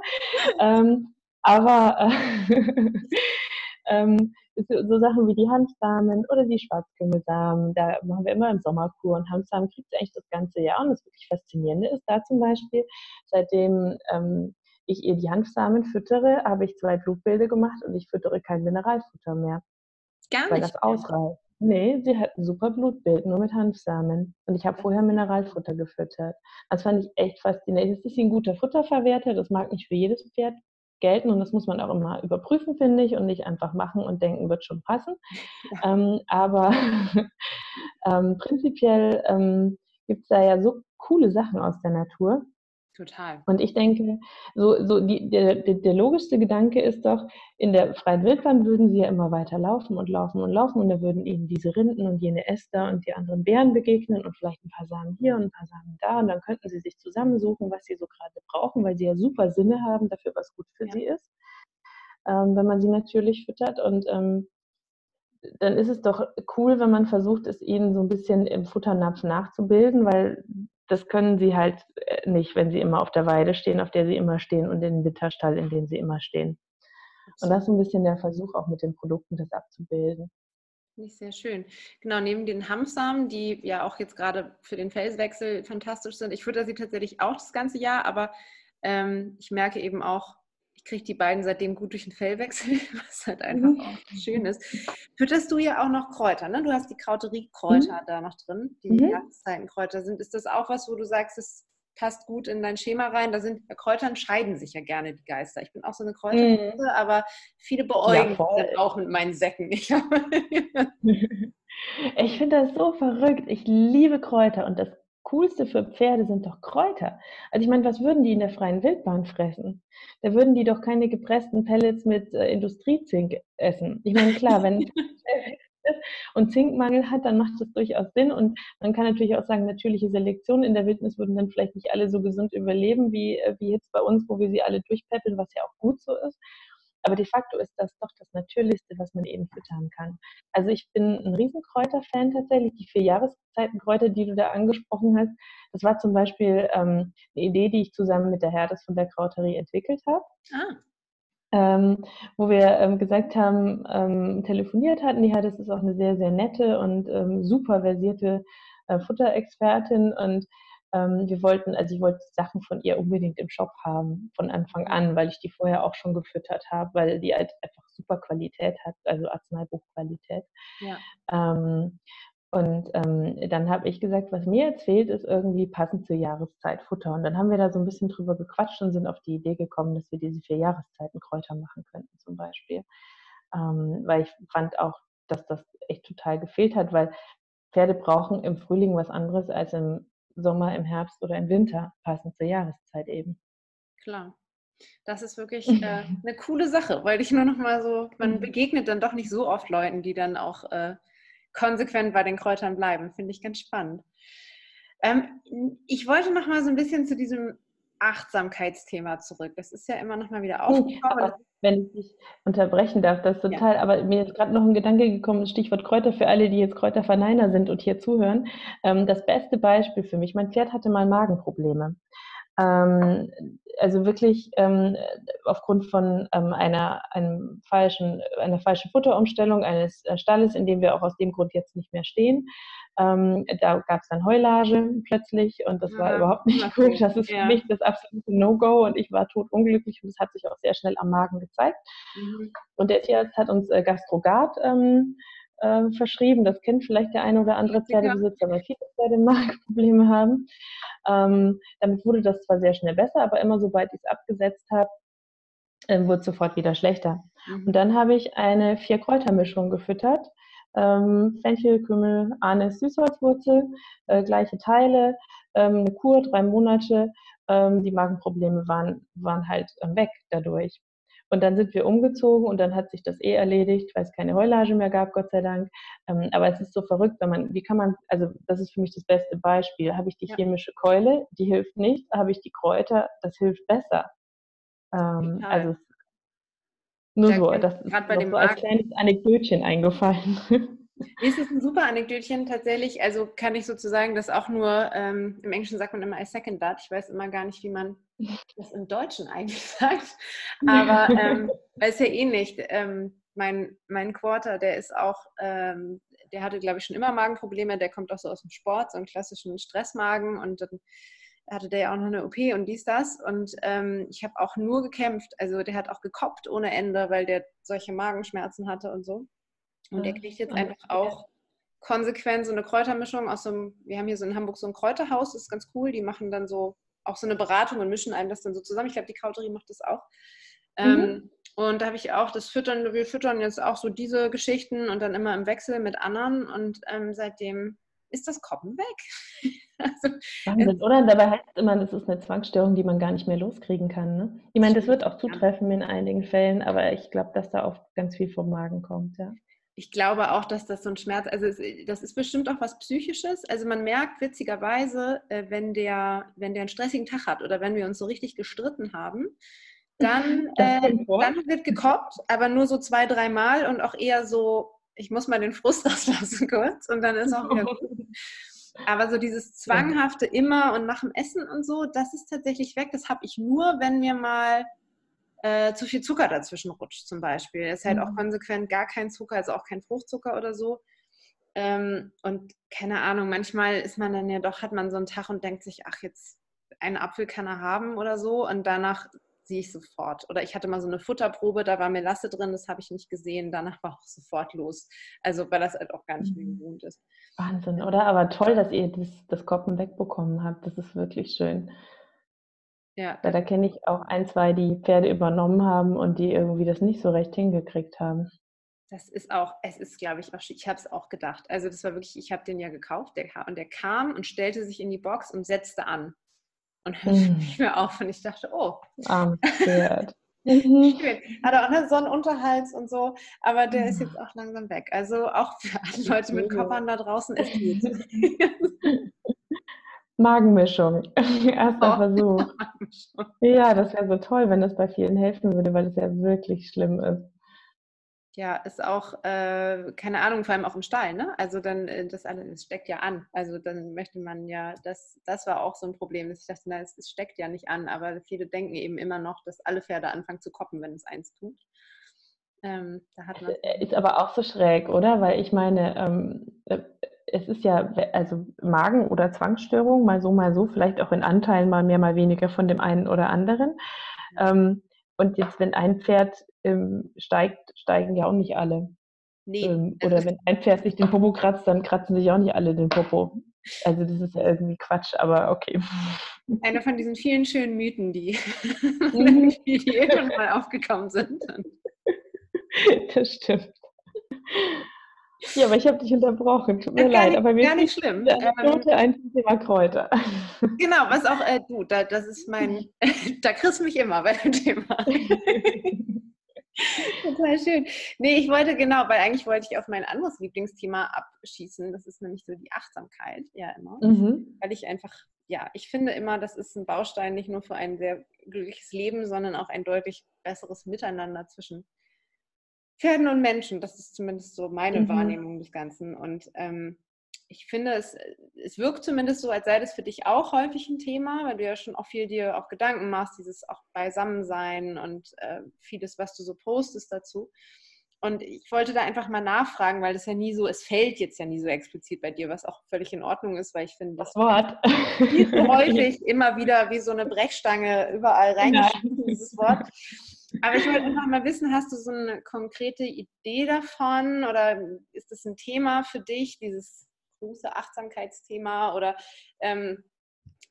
Ähm, aber äh, so Sachen wie die Hanfsamen oder die Schwarzkümmelsamen, da machen wir immer im Sommerkur und Hanfsamen kriegt sie eigentlich das ganze Jahr. Und das wirklich Faszinierende ist da zum Beispiel, seitdem ähm, ich ihr die Hanfsamen füttere, habe ich zwei Blutbilder gemacht und ich füttere kein Mineralfutter mehr. Gar nicht. Weil das ausreicht. Nee, sie hat ein super Blutbild, nur mit Hanfsamen. Und ich habe vorher Mineralfutter gefüttert. Das fand ich echt faszinierend. Das ist ein guter Futterverwerter, das mag nicht für jedes Pferd gelten und das muss man auch immer überprüfen, finde ich, und nicht einfach machen und denken, wird schon passen. Ja. Ähm, aber ähm, prinzipiell ähm, gibt es da ja so coole Sachen aus der Natur. Total. Und ich denke, so, so die, der, der, logischste Gedanke ist doch, in der freien Wildbahn würden sie ja immer weiter laufen und laufen und laufen und da würden ihnen diese Rinden und jene Äste und die anderen Bären begegnen und vielleicht ein paar Samen hier und ein paar Samen da und dann könnten sie sich zusammensuchen, was sie so gerade brauchen, weil sie ja super Sinne haben dafür, was gut für ja. sie ist, ähm, wenn man sie natürlich füttert und ähm, dann ist es doch cool, wenn man versucht, es ihnen so ein bisschen im Futternapf nachzubilden, weil das können sie halt äh, nicht, wenn sie immer auf der Weide stehen, auf der sie immer stehen und in den Winterstall, in dem sie immer stehen. Und das ist ein bisschen der Versuch, auch mit den Produkten das abzubilden. Ich sehr schön. Genau, neben den Hanfsamen, die ja auch jetzt gerade für den Felswechsel fantastisch sind. Ich fütter sie tatsächlich auch das ganze Jahr, aber ähm, ich merke eben auch, kriege die beiden seitdem gut durch den Fellwechsel, was halt einfach mhm. auch schön ist. Fütterst du ja auch noch Kräuter, ne? Du hast die Krauteriekräuter mhm. da noch drin, die mhm. Jahreszeitenkräuter sind. Ist das auch was, wo du sagst, es passt gut in dein Schema rein? Da sind Kräutern scheiden sich ja gerne die Geister. Ich bin auch so eine Kräutermuse, mhm. aber viele beäugen ja, auch mit meinen Säcken. ich finde das so verrückt. Ich liebe Kräuter und das Coolste für Pferde sind doch Kräuter. Also ich meine, was würden die in der freien Wildbahn fressen? Da würden die doch keine gepressten Pellets mit äh, Industriezink essen. Ich meine, klar, wenn und Zinkmangel hat, dann macht das durchaus Sinn. Und man kann natürlich auch sagen, natürliche Selektion in der Wildnis würden dann vielleicht nicht alle so gesund überleben, wie, äh, wie jetzt bei uns, wo wir sie alle durchpäppeln, was ja auch gut so ist. Aber de facto ist das doch das Natürlichste, was man eben füttern kann. Also ich bin ein Riesenkräuter-Fan tatsächlich. Die vier Jahreszeitenkräuter, die du da angesprochen hast, das war zum Beispiel ähm, eine Idee, die ich zusammen mit der Herdes von der Krauterie entwickelt habe. Ah. Ähm, wo wir ähm, gesagt haben, ähm, telefoniert hatten. Die Herdes ist auch eine sehr, sehr nette und ähm, super versierte äh, Futterexpertin und ähm, wir wollten, also ich wollte Sachen von ihr unbedingt im Shop haben, von Anfang an, weil ich die vorher auch schon gefüttert habe, weil die halt einfach super Qualität hat, also Arzneibuchqualität. Ja. Ähm, und ähm, dann habe ich gesagt, was mir jetzt fehlt, ist irgendwie passend zur Jahreszeit Futter. Und dann haben wir da so ein bisschen drüber gequatscht und sind auf die Idee gekommen, dass wir diese vier Jahreszeiten Kräuter machen könnten zum Beispiel. Ähm, weil ich fand auch dass das echt total gefehlt hat, weil Pferde brauchen im Frühling was anderes als im Sommer, im Herbst oder im Winter, passend zur Jahreszeit eben. Klar. Das ist wirklich äh, eine coole Sache, weil ich nur noch mal so, man mhm. begegnet dann doch nicht so oft Leuten, die dann auch äh, konsequent bei den Kräutern bleiben. Finde ich ganz spannend. Ähm, ich wollte noch mal so ein bisschen zu diesem Achtsamkeitsthema zurück. Das ist ja immer noch mal wieder oh, aufgekommen. Wenn ich dich unterbrechen darf, das ist total, ja. aber mir ist gerade noch ein Gedanke gekommen, Stichwort Kräuter für alle, die jetzt Kräuterverneiner sind und hier zuhören. Ähm, das beste Beispiel für mich, mein Pferd hatte mal Magenprobleme. Ähm, also wirklich ähm, aufgrund von einer, einem falschen, einer falschen Futterumstellung eines äh, Stalles, in dem wir auch aus dem Grund jetzt nicht mehr stehen. Ähm, da gab es dann Heulage plötzlich und das ja, war überhaupt nicht gut. Das ist ja. für mich das absolute No-Go und ich war totunglücklich und das hat sich auch sehr schnell am Magen gezeigt. Mhm. Und der Tierarzt hat uns äh, Gastrogard ähm, äh, verschrieben. Das kennt vielleicht der eine oder andere Pferdebesitzer, weil viele Pferde Magenprobleme haben. Ähm, damit wurde das zwar sehr schnell besser, aber immer sobald ich es abgesetzt habe, äh, wurde es sofort wieder schlechter. Mhm. Und dann habe ich eine Vier-Kräuter-Mischung gefüttert. Ähm, Fenchel, Kümmel, Anis, Süßholzwurzel, äh, gleiche Teile, ähm, eine Kur, drei Monate. Ähm, die Magenprobleme waren, waren halt ähm, weg dadurch. Und dann sind wir umgezogen und dann hat sich das eh erledigt, weil es keine Heulage mehr gab, Gott sei Dank. Ähm, aber es ist so verrückt, wenn man, wie kann man, also das ist für mich das beste Beispiel. Habe ich die chemische Keule, die hilft nicht. Habe ich die Kräuter, das hilft besser. Ähm, also nur so, das ist bei dem so als kleines Anekdötchen eingefallen. Es ist ein super Anekdötchen tatsächlich. Also kann ich sozusagen das auch nur, ähm, im Englischen sagt man immer I second that. Ich weiß immer gar nicht, wie man das im Deutschen eigentlich sagt. Aber ähm, ist ja ähnlich. Ähm, mein, mein Quarter, der ist auch, ähm, der hatte, glaube ich, schon immer Magenprobleme. Der kommt auch so aus dem Sport, so einen klassischen Stressmagen. Und dann hatte der ja auch noch eine OP und dies, das. Und ähm, ich habe auch nur gekämpft. Also der hat auch gekoppt ohne Ende, weil der solche Magenschmerzen hatte und so. Und der kriegt jetzt einfach auch konsequent so eine Kräutermischung aus so einem, wir haben hier so in Hamburg so ein Kräuterhaus, das ist ganz cool. Die machen dann so auch so eine Beratung und mischen einem das dann so zusammen. Ich glaube, die Krauterie macht das auch. Mhm. Ähm, und da habe ich auch das Füttern, wir füttern jetzt auch so diese Geschichten und dann immer im Wechsel mit anderen. Und ähm, seitdem ist das Koppen weg. also, Wahnsinn, oder? Dabei heißt es immer, das ist eine Zwangsstörung, die man gar nicht mehr loskriegen kann. Ne? Ich meine, das wird auch zutreffen in einigen Fällen, aber ich glaube, dass da oft ganz viel vom Magen kommt. Ja ich glaube auch, dass das so ein Schmerz, also es, das ist bestimmt auch was Psychisches. Also man merkt witzigerweise, äh, wenn der, wenn der einen stressigen Tag hat oder wenn wir uns so richtig gestritten haben, dann, äh, dann wird gekoppt, aber nur so zwei, dreimal und auch eher so, ich muss mal den Frust rauslassen kurz und dann ist auch wieder gut. Aber so dieses zwanghafte immer und nach dem Essen und so, das ist tatsächlich weg. Das habe ich nur, wenn mir mal äh, zu viel Zucker dazwischen rutscht zum Beispiel. Es ist halt mhm. auch konsequent gar kein Zucker, also auch kein Fruchtzucker oder so. Ähm, und keine Ahnung, manchmal ist man dann ja doch, hat man so einen Tag und denkt sich, ach, jetzt einen Apfel kann er haben oder so. Und danach sehe ich sofort. Oder ich hatte mal so eine Futterprobe, da war Melasse drin, das habe ich nicht gesehen. Danach war auch sofort los. Also, weil das halt auch gar nicht mehr mhm. gewohnt ist. Wahnsinn, oder? Aber toll, dass ihr das, das Koppen wegbekommen habt. Das ist wirklich schön. Ja. Weil da kenne ich auch ein, zwei, die Pferde übernommen haben und die irgendwie das nicht so recht hingekriegt haben. Das ist auch, es ist, glaube ich, auch, ich habe es auch gedacht. Also das war wirklich, ich habe den ja gekauft der, und der kam und stellte sich in die Box und setzte an und hörte mm. nicht mehr auf. Und ich dachte, oh. Arm. Mhm. Schön. Hat auch ne, Sonnenunterhals und so, aber der ist jetzt auch langsam weg. Also auch für alle Leute mit Koppern da draußen ist gut. Magenmischung. Erster oh, Versuch. Ja, das wäre so toll, wenn das bei vielen helfen würde, weil es ja wirklich schlimm ist. Ja, ist auch, äh, keine Ahnung, vor allem auch im Stall, ne? Also dann, äh, das alles steckt ja an. Also dann möchte man ja, das, das war auch so ein Problem, dass ich dachte, na, es, es steckt ja nicht an, aber viele denken eben immer noch, dass alle Pferde anfangen zu koppen, wenn es eins tut. Ähm, da hat man äh, ist aber auch so schräg, oder? Weil ich meine, ähm, äh, es ist ja, also Magen- oder Zwangsstörung, mal so, mal so, vielleicht auch in Anteilen mal mehr, mal weniger von dem einen oder anderen. Ähm, und jetzt, wenn ein Pferd ähm, steigt, steigen ja auch nicht alle. Nee, ähm, oder wenn ein Pferd sich den Popo kratzt, dann kratzen sich auch nicht alle den Popo. Also das ist ja irgendwie Quatsch, aber okay. Einer von diesen vielen schönen Mythen, die, mhm. die, die irgendwann mal aufgekommen sind. Das stimmt. Ja, aber ich habe dich unterbrochen. Tut mir ja, leid, nicht, aber mir gar nicht schlimm. Anekdote ähm, ein Thema Kräuter. Genau, was auch äh, du, da, das ist mein, da kriegst du mich immer bei dem Thema. Total schön. Nee, ich wollte genau, weil eigentlich wollte ich auf mein anderes Lieblingsthema abschießen. Das ist nämlich so die Achtsamkeit, ja immer. Mhm. Weil ich einfach, ja, ich finde immer, das ist ein Baustein nicht nur für ein sehr glückliches Leben, sondern auch ein deutlich besseres Miteinander zwischen Pferden und Menschen. Das ist zumindest so meine mhm. Wahrnehmung des Ganzen. Und ähm, ich finde, es, es wirkt zumindest so, als sei das für dich auch häufig ein Thema, weil du ja schon auch viel dir auch Gedanken machst, dieses auch Beisammensein und äh, vieles, was du so postest dazu. Und ich wollte da einfach mal nachfragen, weil das ja nie so, es fällt jetzt ja nie so explizit bei dir, was auch völlig in Ordnung ist, weil ich finde, das Wort viel zu häufig immer wieder wie so eine Brechstange überall reingeschrieben, dieses Wort. Aber ich wollte einfach mal wissen, hast du so eine konkrete Idee davon oder ist das ein Thema für dich, dieses große Achtsamkeitsthema oder ähm,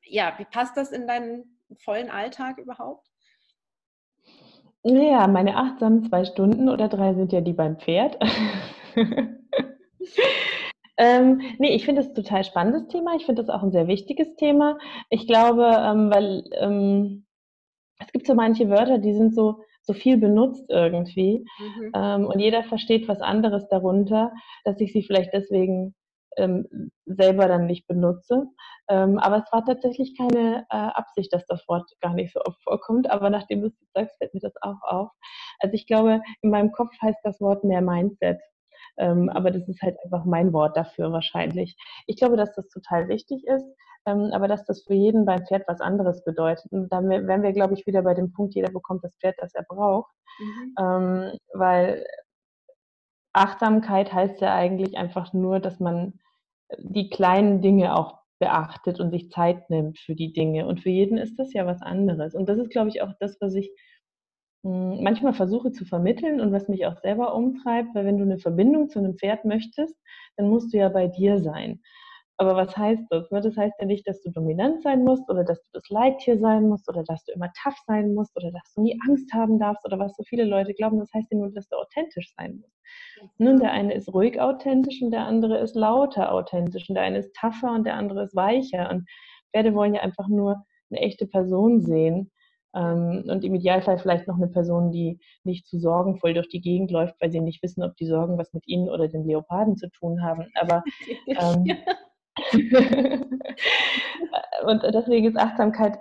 ja, wie passt das in deinen vollen Alltag überhaupt? Naja, meine achtsamen zwei Stunden oder drei sind ja die beim Pferd. ähm, nee, ich finde es total spannendes Thema. Ich finde das auch ein sehr wichtiges Thema. Ich glaube, ähm, weil ähm, es gibt so manche Wörter, die sind so so viel benutzt irgendwie mhm. ähm, und jeder versteht was anderes darunter, dass ich sie vielleicht deswegen ähm, selber dann nicht benutze. Ähm, aber es war tatsächlich keine äh, Absicht, dass das Wort gar nicht so oft vorkommt. Aber nachdem du es sagst, fällt mir das auch auf. Also ich glaube, in meinem Kopf heißt das Wort mehr Mindset. Ähm, aber das ist halt einfach mein Wort dafür wahrscheinlich. Ich glaube, dass das total wichtig ist, ähm, aber dass das für jeden beim Pferd was anderes bedeutet. Und dann wären wir, glaube ich, wieder bei dem Punkt, jeder bekommt das Pferd, das er braucht. Mhm. Ähm, weil Achtsamkeit heißt ja eigentlich einfach nur, dass man die kleinen Dinge auch beachtet und sich Zeit nimmt für die Dinge. Und für jeden ist das ja was anderes. Und das ist, glaube ich, auch das, was ich hm, manchmal versuche zu vermitteln und was mich auch selber umtreibt, weil wenn du eine Verbindung zu einem Pferd möchtest, dann musst du ja bei dir sein. Aber was heißt das? Ne? Das heißt ja nicht, dass du dominant sein musst oder dass du das Leittier sein musst oder dass du immer tough sein musst oder dass du nie Angst haben darfst oder was so viele Leute glauben. Das heißt ja nur, dass du authentisch sein musst. Nun, der eine ist ruhig authentisch und der andere ist lauter authentisch und der eine ist tougher und der andere ist weicher. Und Pferde wollen ja einfach nur eine echte Person sehen ähm, und im Idealfall vielleicht noch eine Person, die nicht zu sorgenvoll durch die Gegend läuft, weil sie nicht wissen, ob die Sorgen was mit ihnen oder den Leoparden zu tun haben. Aber ähm, und deswegen ist Achtsamkeit,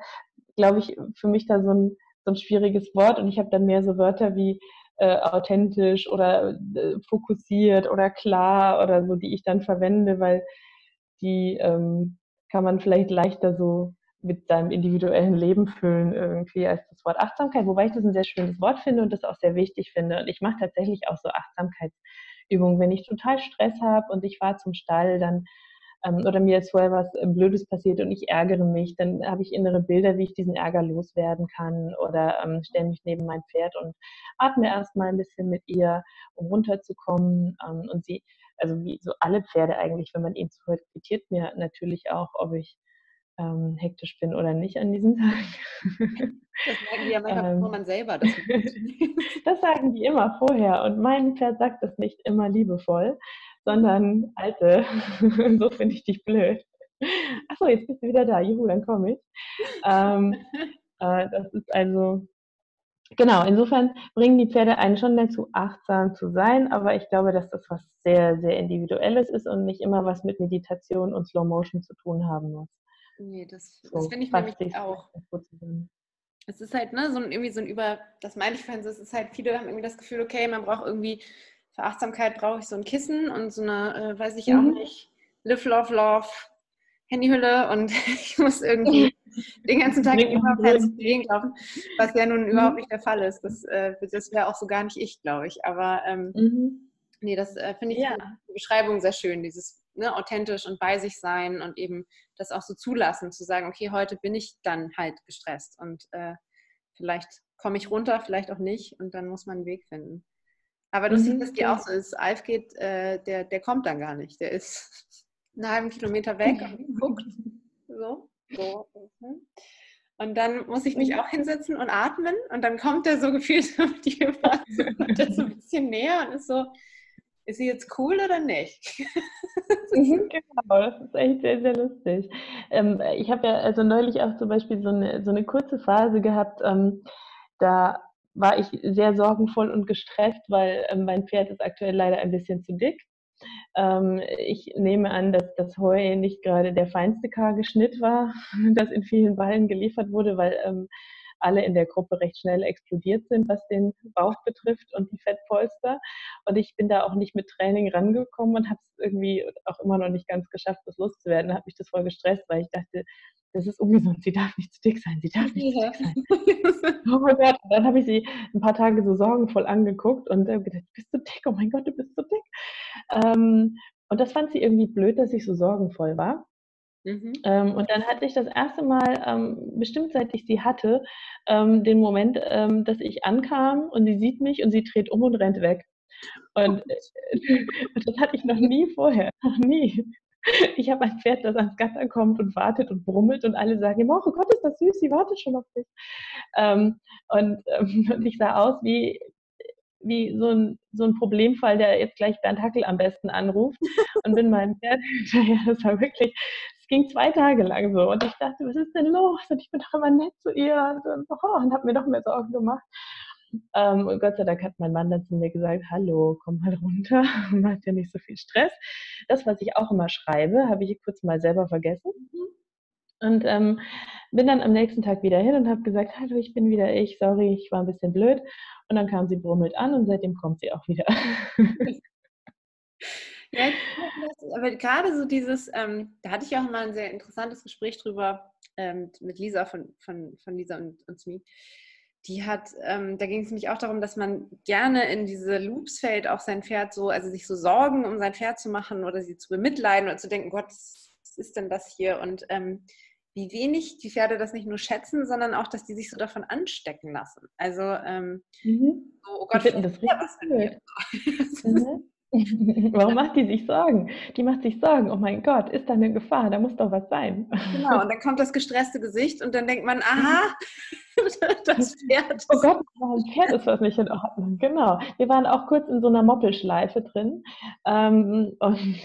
glaube ich, für mich da so ein, so ein schwieriges Wort. Und ich habe dann mehr so Wörter wie äh, authentisch oder äh, fokussiert oder klar oder so, die ich dann verwende, weil die ähm, kann man vielleicht leichter so mit seinem individuellen Leben füllen irgendwie als das Wort Achtsamkeit, wobei ich das ein sehr schönes Wort finde und das auch sehr wichtig finde. Und ich mache tatsächlich auch so Achtsamkeitsübungen. Wenn ich total Stress habe und ich fahre zum Stall, dann ähm, oder mir ist vorher was äh, Blödes passiert und ich ärgere mich, dann habe ich innere Bilder, wie ich diesen Ärger loswerden kann oder ähm, stelle mich neben mein Pferd und atme erstmal ein bisschen mit ihr, um runterzukommen ähm, und sie, also wie so alle Pferde eigentlich, wenn man ihnen zuhört, quittiert mir natürlich auch, ob ich ähm, hektisch bin oder nicht an diesem Tag. Das sagen die ja manchmal, bevor ähm. man selber das Das sagen die immer vorher und mein Pferd sagt das nicht immer liebevoll, sondern Alte, so finde ich dich blöd. Achso, jetzt bist du wieder da. Juhu, dann komme ich. Ähm, äh, das ist also, genau, insofern bringen die Pferde einen schon dazu, achtsam zu sein, aber ich glaube, dass das was sehr, sehr Individuelles ist und nicht immer was mit Meditation und Slow Motion zu tun haben muss. Nee, das, so, das finde ich nämlich auch. Es ist halt, ne, so ein, irgendwie so ein Über, das meine ich vorhin es ist halt, viele haben irgendwie das Gefühl, okay, man braucht irgendwie für Achtsamkeit brauche ich so ein Kissen und so eine, äh, weiß ich mhm. auch nicht, Live, Love, Love Handyhülle und ich muss irgendwie den ganzen Tag immer per Gegend laufen, was ja nun mhm. überhaupt nicht der Fall ist. Das, äh, das wäre auch so gar nicht ich, glaube ich. Aber ähm, mhm. nee, das äh, finde ich ja. die Beschreibung sehr schön, dieses ne, authentisch und bei sich sein und eben das auch so zulassen, zu sagen, okay, heute bin ich dann halt gestresst und äh, vielleicht komme ich runter, vielleicht auch nicht und dann muss man einen Weg finden. Aber du mhm. siehst, dass die auch so ist. Alf geht, äh, der, der kommt dann gar nicht. Der ist einen halben Kilometer weg und guckt. So, so. Und dann muss ich mich auch hinsetzen und atmen und dann kommt er so gefühlt auf die er so ein bisschen näher und ist so, ist sie jetzt cool oder nicht? Mhm, genau, das ist echt sehr, sehr lustig. Ähm, ich habe ja also neulich auch zum Beispiel so eine, so eine kurze Phase gehabt, ähm, da war ich sehr sorgenvoll und gestresst, weil ähm, mein Pferd ist aktuell leider ein bisschen zu dick. Ähm, ich nehme an, dass das Heu nicht gerade der feinste karge Schnitt war, das in vielen Ballen geliefert wurde, weil ähm, alle in der Gruppe recht schnell explodiert sind, was den Bauch betrifft und die Fettpolster. Und ich bin da auch nicht mit Training rangekommen und habe es irgendwie auch immer noch nicht ganz geschafft, das loszuwerden. Da habe mich das voll gestresst, weil ich dachte, das ist ungesund, sie darf nicht zu dick sein, sie darf nicht ja. zu dick sein. oh mein Gott, und dann habe ich sie ein paar Tage so sorgenvoll angeguckt und äh, gedacht, bist du dick, oh mein Gott, du bist so dick. Ähm, und das fand sie irgendwie blöd, dass ich so sorgenvoll war. Mhm. Ähm, und dann hatte ich das erste Mal, ähm, bestimmt seit ich sie hatte, ähm, den Moment, ähm, dass ich ankam und sie sieht mich und sie dreht um und rennt weg. Und äh, das hatte ich noch nie vorher, noch nie. Ich habe ein Pferd, das ans Gatter kommt und wartet und brummelt und alle sagen ihm, oh Gott, ist das süß, sie wartet schon auf dich. Ähm, und, ähm, und ich sah aus wie, wie so ein, so ein Problemfall, der jetzt gleich Bernd Hackel am besten anruft und bin meinem Pferd hinterher. Das war wirklich, es ging zwei Tage lang so und ich dachte, was ist denn los? Und ich bin doch immer nett zu ihr und, oh, und habe mir doch mehr Sorgen gemacht. Ähm, und Gott sei Dank hat mein Mann dann zu mir gesagt, hallo, komm mal runter, mach dir nicht so viel Stress. Das, was ich auch immer schreibe, habe ich kurz mal selber vergessen. Und ähm, bin dann am nächsten Tag wieder hin und habe gesagt, hallo, ich bin wieder ich, sorry, ich war ein bisschen blöd. Und dann kam sie brummelt an und seitdem kommt sie auch wieder. Ja, aber gerade so dieses, ähm, da hatte ich auch mal ein sehr interessantes Gespräch drüber ähm, mit Lisa von, von, von Lisa und, und Smee. Die hat, ähm, da ging es nämlich auch darum, dass man gerne in diese Loops fällt, auch sein Pferd so, also sich so Sorgen um sein Pferd zu machen oder sie zu bemitleiden oder zu denken, Gott, was ist denn das hier? Und ähm, wie wenig die Pferde das nicht nur schätzen, sondern auch, dass die sich so davon anstecken lassen. Also, ähm, mhm. so, oh Gott, ich finde das richtig was mhm. Warum macht die sich Sorgen? Die macht sich Sorgen, oh mein Gott, ist da eine Gefahr, da muss doch was sein. Genau, und dann kommt das gestresste Gesicht und dann denkt man, aha, das Pferd. Oh Gott, ein Pferd ist was nicht in Ordnung. Genau. Wir waren auch kurz in so einer Moppelschleife drin. Ähm, und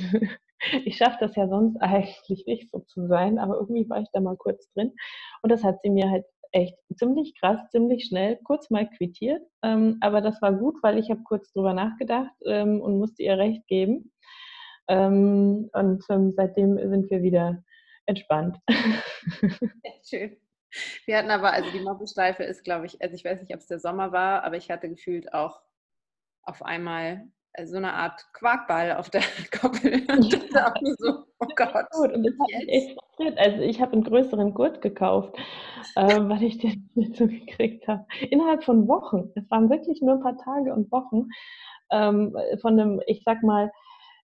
ich schaffe das ja sonst eigentlich nicht so zu sein, aber irgendwie war ich da mal kurz drin. Und das hat sie mir halt echt ziemlich krass, ziemlich schnell, kurz mal quittiert. Ähm, aber das war gut, weil ich habe kurz drüber nachgedacht ähm, und musste ihr recht geben. Ähm, und ähm, seitdem sind wir wieder entspannt. Schön. Wir hatten aber, also die Mobbelschleife ist, glaube ich, also ich weiß nicht, ob es der Sommer war, aber ich hatte gefühlt auch auf einmal so eine Art Quarkball auf der Koppel. Und auch so, oh Gott. Gut, und das hat mich echt frustriert. Also ich habe einen größeren Gurt gekauft, äh, weil ich den so gekriegt habe. Innerhalb von Wochen. Es waren wirklich nur ein paar Tage und Wochen ähm, von einem, ich sag mal,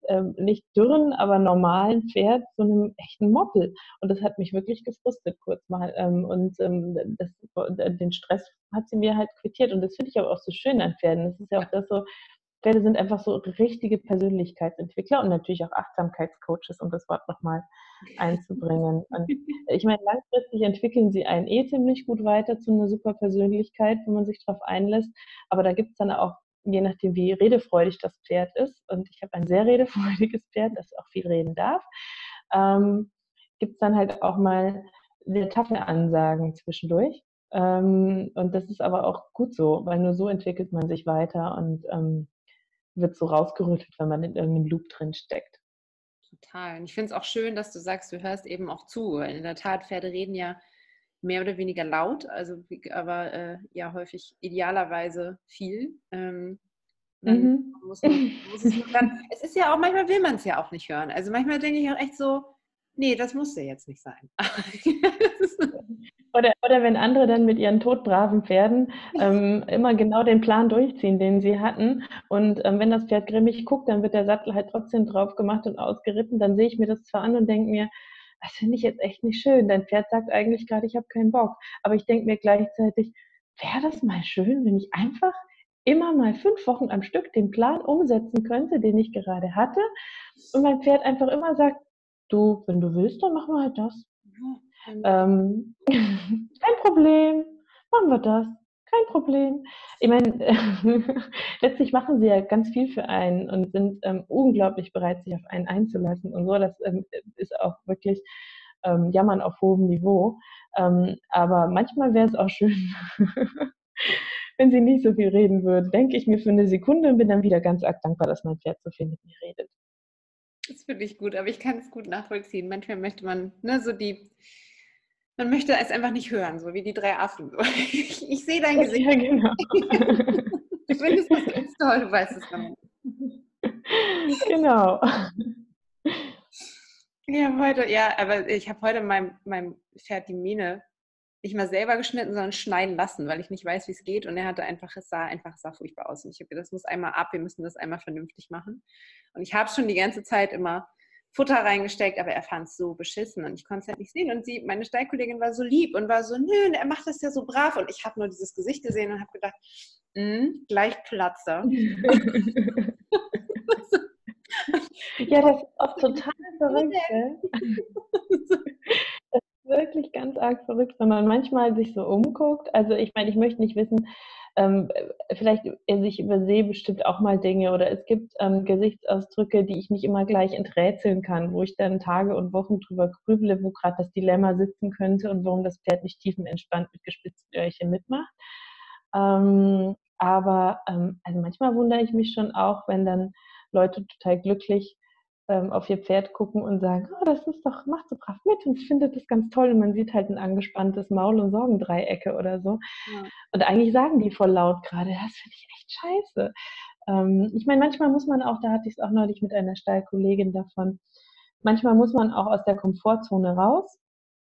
ähm, nicht dürren, aber normalen Pferd zu einem echten Moppel. Und das hat mich wirklich gefrustet kurz mal. Ähm, und ähm, das, den Stress hat sie mir halt quittiert. Und das finde ich aber auch so schön an Pferden. Das ist ja auch das so, Pferde sind einfach so richtige Persönlichkeitsentwickler und natürlich auch Achtsamkeitscoaches, um das Wort nochmal einzubringen. Und ich meine, langfristig entwickeln sie einen eh ziemlich gut weiter zu einer super Persönlichkeit, wenn man sich darauf einlässt. Aber da gibt es dann auch, je nachdem, wie redefreudig das Pferd ist, und ich habe ein sehr redefreudiges Pferd, das auch viel reden darf, ähm, gibt es dann halt auch mal sehr taffe Ansagen zwischendurch. Ähm, und das ist aber auch gut so, weil nur so entwickelt man sich weiter und ähm, wird so rausgerüttelt, wenn man in irgendeinem Loop drin steckt. Total. Und ich finde es auch schön, dass du sagst, du hörst eben auch zu. In der Tat, Pferde reden ja mehr oder weniger laut, also aber äh, ja häufig idealerweise viel. Ähm, mhm. muss man, muss es, dann, es ist ja auch, manchmal will man es ja auch nicht hören. Also manchmal denke ich auch echt so, nee, das musste jetzt nicht sein. Oder, oder wenn andere dann mit ihren todbraven Pferden ähm, immer genau den Plan durchziehen, den sie hatten. Und ähm, wenn das Pferd grimmig guckt, dann wird der Sattel halt trotzdem drauf gemacht und ausgeritten. Dann sehe ich mir das zwar an und denke mir, das finde ich jetzt echt nicht schön. Dein Pferd sagt eigentlich gerade, ich habe keinen Bock. Aber ich denke mir gleichzeitig, wäre das mal schön, wenn ich einfach immer mal fünf Wochen am Stück den Plan umsetzen könnte, den ich gerade hatte. Und mein Pferd einfach immer sagt, du, wenn du willst, dann machen wir halt das. Ähm, kein Problem, machen wir das. kein Problem. Ich meine, letztlich machen sie ja ganz viel für einen und sind ähm, unglaublich bereit, sich auf einen einzulassen und so. Das ähm, ist auch wirklich ähm, Jammern auf hohem Niveau. Ähm, aber manchmal wäre es auch schön, wenn sie nicht so viel reden würde. Denke ich mir für eine Sekunde und bin dann wieder ganz arg dankbar, dass mein Pferd so viel mit mir redet. Das finde ich gut, aber ich kann es gut nachvollziehen. Manchmal möchte man, ne, so die, man möchte es einfach nicht hören, so wie die drei Affen. Ich, ich sehe dein Gesicht. Ja, genau. du findest das ganz toll, du weißt es dann. Genau. Ja, heute, ja, aber ich habe heute meinem, meinem Pferd die Mähne nicht mal selber geschnitten, sondern schneiden lassen, weil ich nicht weiß, wie es geht. Und er hatte einfach, es sah einfach, es sah furchtbar aus. Und ich habe gedacht, das muss einmal ab, wir müssen das einmal vernünftig machen. Und ich habe schon die ganze Zeit immer Futter reingesteckt, aber er fand es so beschissen und ich konnte es halt nicht sehen. Und sie, meine Stallkollegin war so lieb und war so, nö, er macht das ja so brav. Und ich habe nur dieses Gesicht gesehen und habe gedacht, mm, gleich platze. ja, das ist auch total verrückt. wirklich ganz arg verrückt, wenn man manchmal sich so umguckt. Also ich meine, ich möchte nicht wissen, ähm, vielleicht also ich übersehe bestimmt auch mal Dinge oder es gibt ähm, Gesichtsausdrücke, die ich nicht immer gleich enträtseln kann, wo ich dann Tage und Wochen drüber grüble, wo gerade das Dilemma sitzen könnte und warum das Pferd nicht tiefenentspannt mit gespitzten Öhrchen mitmacht. Ähm, aber ähm, also manchmal wundere ich mich schon auch, wenn dann Leute total glücklich ähm, auf ihr Pferd gucken und sagen, oh, das ist doch, macht so brav mit und findet das ganz toll. Und man sieht halt ein angespanntes Maul und Sorgendreiecke oder so. Ja. Und eigentlich sagen die voll laut gerade, das finde ich echt scheiße. Ähm, ich meine, manchmal muss man auch, da hatte ich es auch neulich mit einer Stallkollegin davon, manchmal muss man auch aus der Komfortzone raus.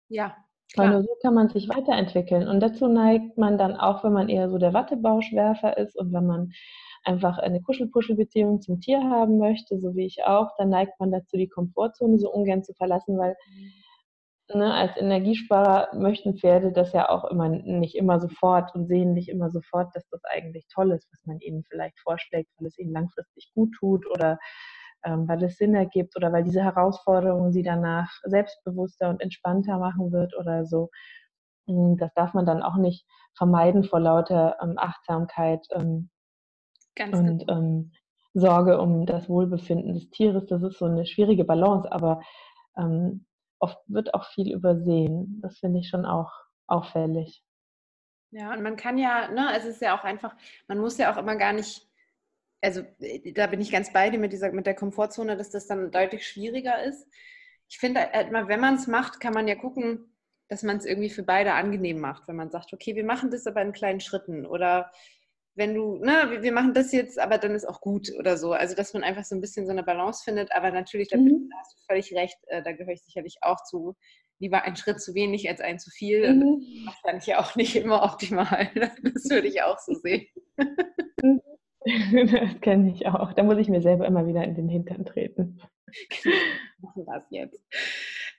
Ja. Weil nur so kann man sich weiterentwickeln. Und dazu neigt man dann auch, wenn man eher so der Wattebauschwerfer ist und wenn man einfach eine Kuschel-Puschel-Beziehung zum Tier haben möchte, so wie ich auch, dann neigt man dazu, die Komfortzone so ungern zu verlassen, weil ne, als Energiesparer möchten Pferde das ja auch immer nicht immer sofort und sehen nicht immer sofort, dass das eigentlich toll ist, was man ihnen vielleicht vorschlägt, weil es ihnen langfristig gut tut oder ähm, weil es Sinn ergibt oder weil diese Herausforderung sie danach selbstbewusster und entspannter machen wird oder so. Hm, das darf man dann auch nicht vermeiden vor lauter ähm, Achtsamkeit. Ähm, Ganz und genau. ähm, Sorge um das Wohlbefinden des Tieres. Das ist so eine schwierige Balance, aber ähm, oft wird auch viel übersehen. Das finde ich schon auch auffällig. Ja, und man kann ja, ne, es ist ja auch einfach, man muss ja auch immer gar nicht, also äh, da bin ich ganz bei dir mit dieser, mit der Komfortzone, dass das dann deutlich schwieriger ist. Ich finde, halt wenn man es macht, kann man ja gucken, dass man es irgendwie für beide angenehm macht. Wenn man sagt, okay, wir machen das aber in kleinen Schritten oder wenn du, ne, wir machen das jetzt, aber dann ist auch gut oder so. Also, dass man einfach so ein bisschen so eine Balance findet. Aber natürlich, da, mhm. hast du völlig recht, äh, da gehöre ich sicherlich auch zu. Lieber ein Schritt zu wenig als ein zu viel. Mhm. Das fand ich ja auch nicht immer optimal. Das würde ich auch so sehen. Mhm. Das kenne ich auch. Da muss ich mir selber immer wieder in den Hintern treten. machen das jetzt.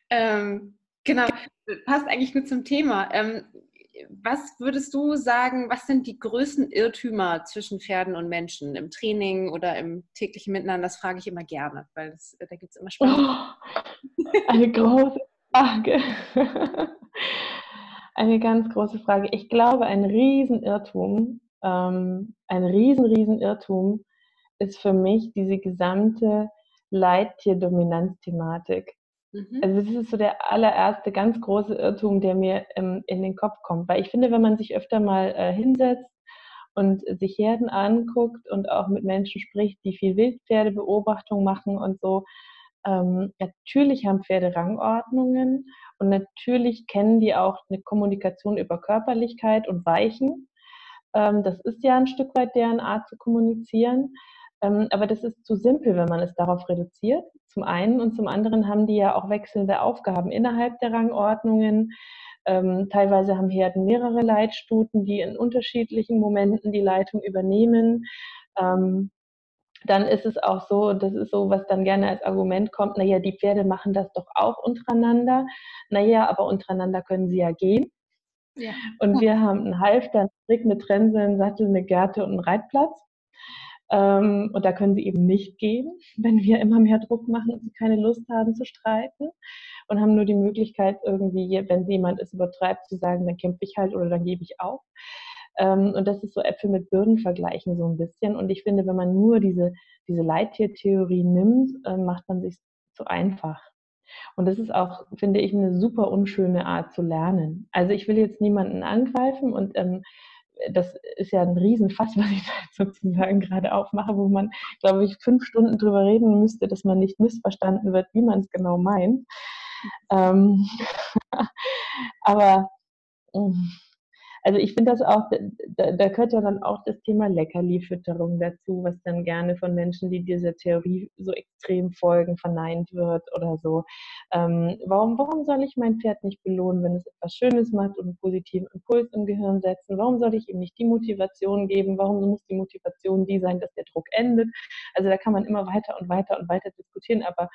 Ähm, genau, passt eigentlich gut zum Thema. Ähm, was würdest du sagen, was sind die größten Irrtümer zwischen Pferden und Menschen im Training oder im täglichen Miteinander? Das frage ich immer gerne, weil das, da gibt es immer Spannung. Oh, eine große Frage. eine ganz große Frage. Ich glaube, ein Riesenirrtum, ähm, ein riesen, Riesenirrtum ist für mich diese gesamte Leittier-Dominanz-Thematik. Mhm. Also das ist so der allererste ganz große Irrtum, der mir ähm, in den Kopf kommt. Weil ich finde, wenn man sich öfter mal äh, hinsetzt und sich Herden anguckt und auch mit Menschen spricht, die viel Wildpferdebeobachtung machen und so, ähm, natürlich haben Pferde Rangordnungen und natürlich kennen die auch eine Kommunikation über Körperlichkeit und Weichen. Ähm, das ist ja ein Stück weit deren Art zu kommunizieren. Ähm, aber das ist zu simpel, wenn man es darauf reduziert. Zum einen und zum anderen haben die ja auch wechselnde Aufgaben innerhalb der Rangordnungen. Ähm, teilweise haben Herden mehrere Leitstuten, die in unterschiedlichen Momenten die Leitung übernehmen. Ähm, dann ist es auch so, das ist so, was dann gerne als Argument kommt, naja, die Pferde machen das doch auch untereinander. Naja, aber untereinander können sie ja gehen. Ja. Und wir haben einen Halfter, einen Strick, eine Trense, einen Sattel, eine Gerte und einen Reitplatz. Ähm, und da können sie eben nicht gehen, wenn wir immer mehr Druck machen und sie keine Lust haben zu streiten und haben nur die Möglichkeit irgendwie, wenn jemand es übertreibt, zu sagen, dann kämpfe ich halt oder dann gebe ich auf. Ähm, und das ist so Äpfel mit Birnen vergleichen so ein bisschen. Und ich finde, wenn man nur diese, diese Leittiertheorie nimmt, äh, macht man sich zu einfach. Und das ist auch, finde ich, eine super unschöne Art zu lernen. Also ich will jetzt niemanden angreifen und ähm, das ist ja ein Riesenfass, was ich da sozusagen gerade aufmache, wo man, glaube ich, fünf Stunden drüber reden müsste, dass man nicht missverstanden wird, wie man es genau meint. Ähm, aber mm, also ich finde das auch, da, da, gehört ja dann auch das Thema Leckerli-Fütterung dazu, was dann gerne von Menschen, die dieser Theorie so extrem folgen, verneint wird oder so. Ähm, warum, warum soll ich mein Pferd nicht belohnen, wenn es etwas Schönes macht und einen positiven Impuls im Gehirn setzen? Warum soll ich ihm nicht die Motivation geben? Warum muss die Motivation die sein, dass der Druck endet? Also da kann man immer weiter und weiter und weiter diskutieren, aber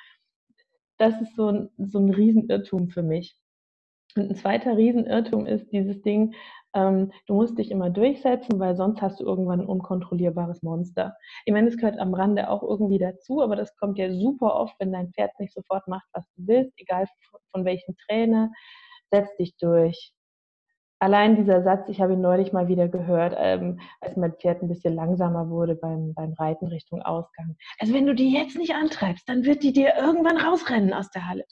das ist so ein, so ein Riesenirrtum für mich. Und ein zweiter Riesenirrtum ist dieses Ding, ähm, du musst dich immer durchsetzen, weil sonst hast du irgendwann ein unkontrollierbares Monster. Ich meine, es gehört am Rande auch irgendwie dazu, aber das kommt ja super oft, wenn dein Pferd nicht sofort macht, was du willst, egal von welchem Trainer, setz dich durch. Allein dieser Satz, ich habe ihn neulich mal wieder gehört, ähm, als mein Pferd ein bisschen langsamer wurde beim, beim Reiten Richtung Ausgang. Also wenn du die jetzt nicht antreibst, dann wird die dir irgendwann rausrennen aus der Halle.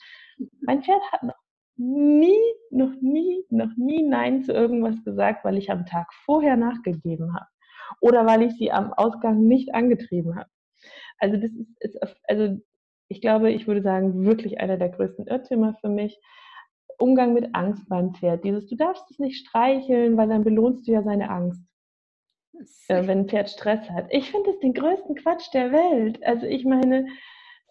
Mein Pferd hat noch nie, noch nie, noch nie Nein zu irgendwas gesagt, weil ich am Tag vorher nachgegeben habe oder weil ich sie am Ausgang nicht angetrieben habe. Also das ist, ist also ich glaube, ich würde sagen, wirklich einer der größten Irrtümer für mich. Umgang mit Angst beim Pferd. Dieses, du darfst es nicht streicheln, weil dann belohnst du ja seine Angst. Äh, wenn ein Pferd Stress hat. Ich finde das den größten Quatsch der Welt. Also ich meine,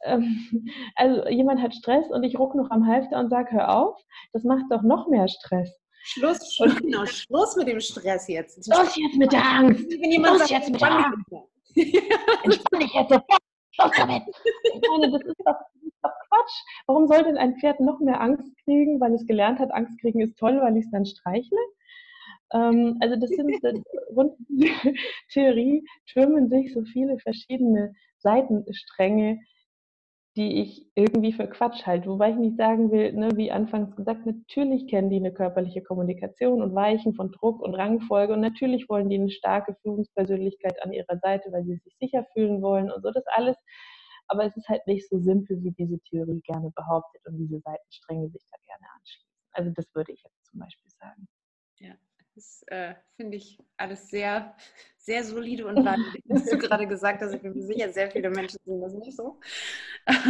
ähm, also jemand hat Stress und ich ruck noch am Halfter und sage, hör auf, das macht doch noch mehr Stress. Schluss, Schluss, genau, Schluss mit dem Stress jetzt. Schluss jetzt mit der Angst. Wenn jemand Schluss sagt, jetzt mit der Angst. Entspann dich jetzt sofort. Schluss damit. Ich meine, das ist, doch, das ist doch Quatsch. Warum soll denn ein Pferd noch mehr Angst kriegen, weil es gelernt hat, Angst kriegen ist toll, weil ich es dann streichle? Ähm, also das sind rund die Theorie türmen sich so viele verschiedene Seitenstränge, die ich irgendwie für Quatsch halte. Wobei ich nicht sagen will, ne, wie anfangs gesagt, natürlich kennen die eine körperliche Kommunikation und Weichen von Druck und Rangfolge und natürlich wollen die eine starke Führungspersönlichkeit an ihrer Seite, weil sie sich sicher fühlen wollen und so, das alles. Aber es ist halt nicht so simpel, wie diese Theorie gerne behauptet und diese Seitenstränge sich da gerne anschließen. Also das würde ich jetzt zum Beispiel sagen. Ja, das äh, finde ich alles sehr, sehr solide und leidlich. Hast du gerade gesagt, dass ich bin mir sicher, sehr viele Menschen sehen das nicht so.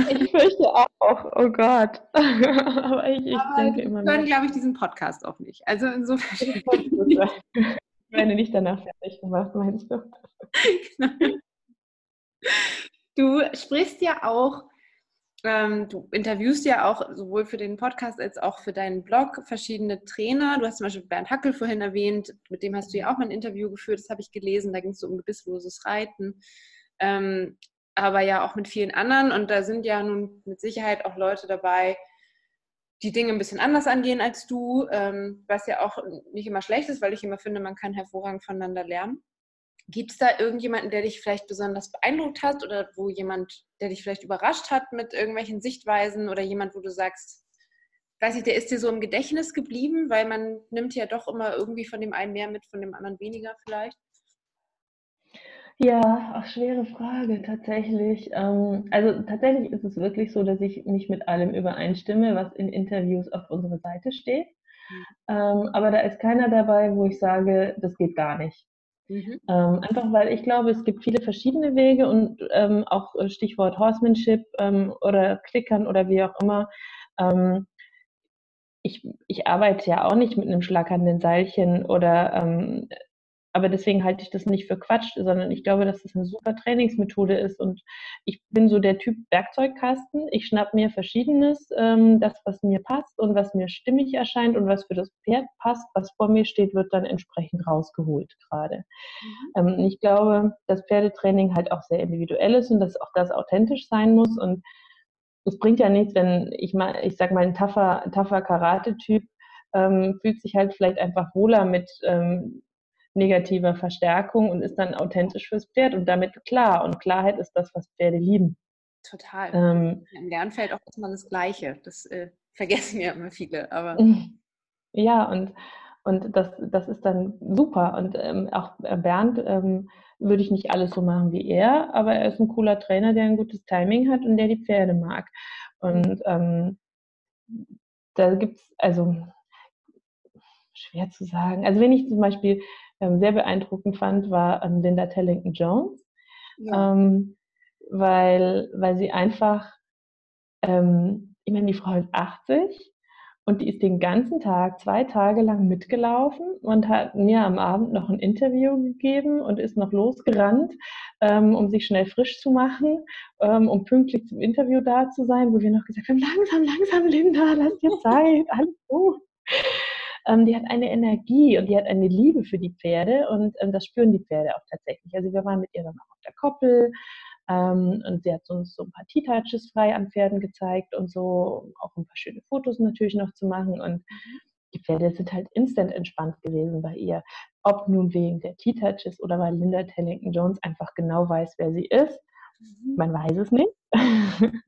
Ich fürchte auch, oh Gott. Aber ich, ich Aber denke immer noch. hören, glaube ich, diesen Podcast auch nicht. Also insofern. Ich werde nicht danach fertig gemacht, meinst du? Genau. Du sprichst ja auch ähm, du interviewst ja auch sowohl für den Podcast als auch für deinen Blog verschiedene Trainer. Du hast zum Beispiel Bernd Hackel vorhin erwähnt, mit dem hast du ja auch mal ein Interview geführt, das habe ich gelesen, da ging es so um gebissloses Reiten. Ähm, aber ja auch mit vielen anderen und da sind ja nun mit Sicherheit auch Leute dabei, die Dinge ein bisschen anders angehen als du, ähm, was ja auch nicht immer schlecht ist, weil ich immer finde, man kann hervorragend voneinander lernen. Gibt es da irgendjemanden, der dich vielleicht besonders beeindruckt hat oder wo jemand, der dich vielleicht überrascht hat mit irgendwelchen Sichtweisen oder jemand, wo du sagst, weiß ich, der ist dir so im Gedächtnis geblieben, weil man nimmt ja doch immer irgendwie von dem einen mehr mit, von dem anderen weniger vielleicht? Ja, auch schwere Frage tatsächlich. Ähm, also tatsächlich ist es wirklich so, dass ich nicht mit allem übereinstimme, was in Interviews auf unserer Seite steht. Mhm. Ähm, aber da ist keiner dabei, wo ich sage, das geht gar nicht. Mhm. Ähm, einfach weil ich glaube, es gibt viele verschiedene Wege und ähm, auch äh, Stichwort Horsemanship ähm, oder Klickern oder wie auch immer. Ähm, ich, ich arbeite ja auch nicht mit einem schlackernden Seilchen oder ähm, aber deswegen halte ich das nicht für Quatsch, sondern ich glaube, dass das eine super Trainingsmethode ist. Und ich bin so der Typ Werkzeugkasten. Ich schnapp mir Verschiedenes, ähm, das, was mir passt und was mir stimmig erscheint und was für das Pferd passt, was vor mir steht, wird dann entsprechend rausgeholt gerade. Mhm. Ähm, ich glaube, dass Pferdetraining halt auch sehr individuell ist und dass auch das authentisch sein muss. Und es bringt ja nichts, wenn ich mal, ich sag mal, ein tougher, tougher Karate-Typ ähm, fühlt sich halt vielleicht einfach wohler mit ähm, negativer Verstärkung und ist dann authentisch fürs Pferd und damit klar. Und Klarheit ist das, was Pferde lieben. Total. Ähm, Im Lernfeld auch erstmal das Gleiche. Das äh, vergessen ja immer viele. Aber ja, und, Und das, das ist dann super. Und ähm, auch Bernd ähm, würde ich nicht alles so machen wie er, aber er ist ein cooler Trainer, der ein gutes Timing hat und der die Pferde mag. Und ähm, da gibt es, also schwer zu sagen. Also wenn ich zum Beispiel sehr beeindruckend fand, war ähm, Linda Tellington Jones, ja. ähm, weil, weil sie einfach, ähm, ich meine, die Frau ist 80 und die ist den ganzen Tag, zwei Tage lang mitgelaufen und hat mir am Abend noch ein Interview gegeben und ist noch losgerannt, ähm, um sich schnell frisch zu machen, ähm, um pünktlich zum Interview da zu sein, wo wir noch gesagt haben, langsam, langsam, Linda, lass dir Zeit, alles gut. Ähm, die hat eine Energie und die hat eine Liebe für die Pferde und ähm, das spüren die Pferde auch tatsächlich. Also wir waren mit ihr dann auch auf der Koppel ähm, und sie hat uns so ein paar T-Touches frei an Pferden gezeigt und so, auch ein paar schöne Fotos natürlich noch zu machen. Und die Pferde sind halt instant entspannt gewesen bei ihr. Ob nun wegen der T-Touches oder weil Linda Tellington Jones einfach genau weiß, wer sie ist. Mhm. Man weiß es nicht.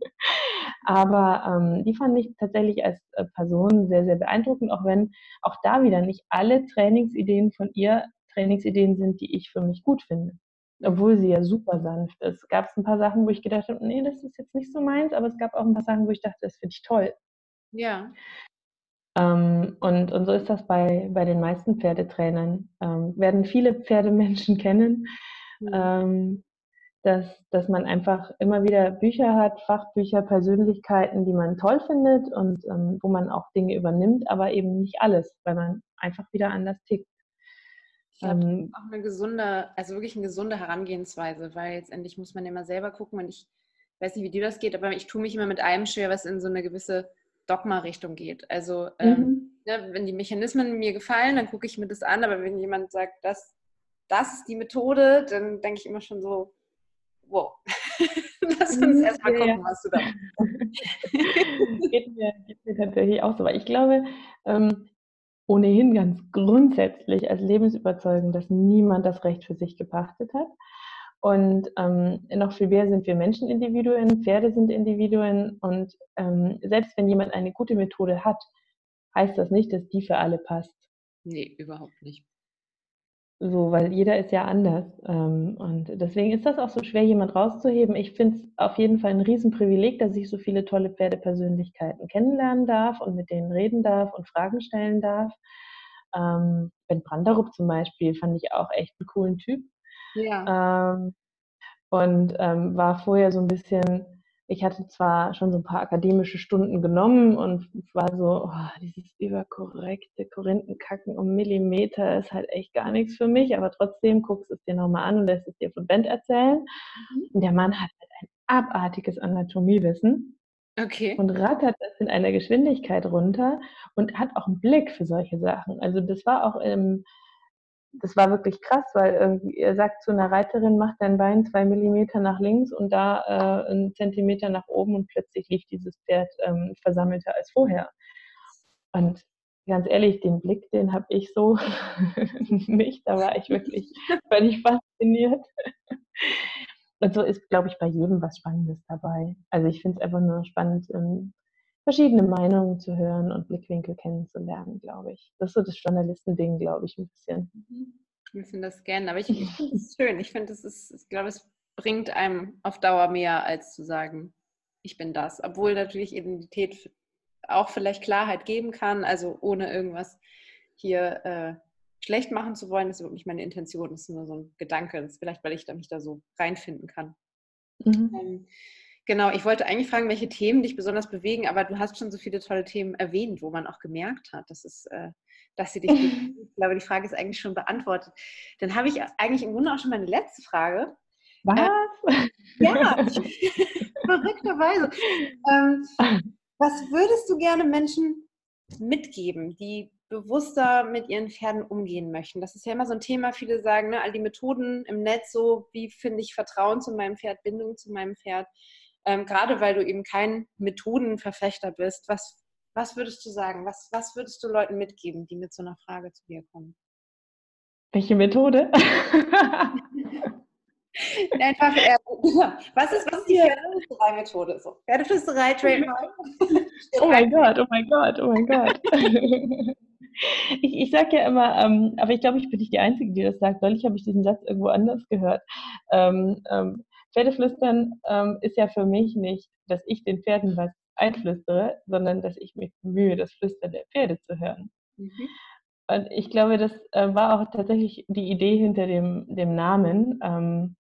Aber ähm, die fand ich tatsächlich als äh, Person sehr, sehr beeindruckend, auch wenn auch da wieder nicht alle Trainingsideen von ihr Trainingsideen sind, die ich für mich gut finde obwohl sie ja super sanft ist. Gab es ein paar Sachen, wo ich gedacht habe, nee, das ist jetzt nicht so meins, aber es gab auch ein paar Sachen, wo ich dachte, das finde ich toll. Ja. Ähm, und, und so ist das bei, bei den meisten Pferdetrainern. Ähm, werden viele Pferdemenschen kennen, mhm. ähm, dass, dass man einfach immer wieder Bücher hat, Fachbücher, Persönlichkeiten, die man toll findet und ähm, wo man auch Dinge übernimmt, aber eben nicht alles, weil man einfach wieder anders tickt. Ich glaube, ähm, auch eine gesunde, also wirklich eine gesunde Herangehensweise, weil letztendlich muss man immer selber gucken und ich weiß nicht, wie dir das geht, aber ich tue mich immer mit allem schwer, was in so eine gewisse Dogma-Richtung geht. Also ähm, mhm. ne, wenn die Mechanismen mir gefallen, dann gucke ich mir das an, aber wenn jemand sagt, das, das ist die Methode, dann denke ich immer schon so, wow, lass uns mhm, erstmal gucken, ja. was du da machst. geht, mir, geht mir tatsächlich auch so, weil ich glaube, ähm, ohnehin ganz grundsätzlich als Lebensüberzeugung, dass niemand das Recht für sich gepachtet hat. Und ähm, noch viel mehr sind wir Menschenindividuen, Pferde sind Individuen. Und ähm, selbst wenn jemand eine gute Methode hat, heißt das nicht, dass die für alle passt. Nee, überhaupt nicht. So, weil jeder ist ja anders. Ähm, und deswegen ist das auch so schwer, jemand rauszuheben. Ich finde es auf jeden Fall ein Riesenprivileg, dass ich so viele tolle Pferdepersönlichkeiten kennenlernen darf und mit denen reden darf und Fragen stellen darf. Ähm, ben Branderup zum Beispiel fand ich auch echt einen coolen Typ. Ja. Ähm, und ähm, war vorher so ein bisschen ich hatte zwar schon so ein paar akademische Stunden genommen und war so, oh, dieses überkorrekte Korinthenkacken um Millimeter ist halt echt gar nichts für mich, aber trotzdem guckst du es dir nochmal an und lässt es dir von Bent erzählen. Mhm. Und der Mann hat halt ein abartiges Anatomiewissen. Okay. Und rattert das in einer Geschwindigkeit runter und hat auch einen Blick für solche Sachen. Also das war auch im, das war wirklich krass, weil irgendwie, er sagt zu einer Reiterin, mach dein Bein zwei Millimeter nach links und da äh, einen Zentimeter nach oben und plötzlich lief dieses Pferd ähm, versammelter als vorher. Und ganz ehrlich, den Blick, den habe ich so nicht. Da war ich wirklich völlig fasziniert. Und so ist, glaube ich, bei jedem was Spannendes dabei. Also ich finde es einfach nur spannend, ähm, verschiedene Meinungen zu hören und Blickwinkel kennenzulernen, glaube ich. Das ist so das Journalistending, glaube ich, ein bisschen. Mhm. Ich finde das gerne, aber ich, ich finde es schön. Ich finde, es ist, ich glaube, es bringt einem auf Dauer mehr, als zu sagen, ich bin das. Obwohl natürlich Identität auch vielleicht Klarheit geben kann, also ohne irgendwas hier äh, schlecht machen zu wollen, das ist überhaupt nicht meine Intention. Das ist nur so ein Gedanke. Das ist vielleicht, weil ich da mich da so reinfinden kann. Mhm. Ähm, Genau, ich wollte eigentlich fragen, welche Themen dich besonders bewegen, aber du hast schon so viele tolle Themen erwähnt, wo man auch gemerkt hat, dass, es, äh, dass sie dich bewegen. Ich glaube, die Frage ist eigentlich schon beantwortet. Dann habe ich eigentlich im Grunde auch schon meine letzte Frage. Was? Äh, ja, verrückterweise. Ähm, was würdest du gerne Menschen mitgeben, die bewusster mit ihren Pferden umgehen möchten? Das ist ja immer so ein Thema. Viele sagen, ne, all die Methoden im Netz, so wie finde ich Vertrauen zu meinem Pferd, Bindung zu meinem Pferd ähm, gerade weil du eben kein Methodenverfechter bist, was, was würdest du sagen? Was, was würdest du Leuten mitgeben, die mit so einer Frage zu dir kommen? Welche Methode? Einfach, äh, was ist, was ist die Pferdeflüsterei-Methode? So, Pferdeflüsterei, Trademark. oh mein Gott, oh mein Gott, oh mein Gott. ich, ich sage ja immer, ähm, aber ich glaube, ich bin nicht die Einzige, die das sagt. Neulich habe ich diesen Satz irgendwo anders gehört. Ähm, ähm, Pferdeflüstern ähm, ist ja für mich nicht, dass ich den Pferden was einflüstere, sondern dass ich mich bemühe, das Flüstern der Pferde zu hören. Mhm. Und ich glaube, das äh, war auch tatsächlich die Idee hinter dem, dem Namen. Ähm,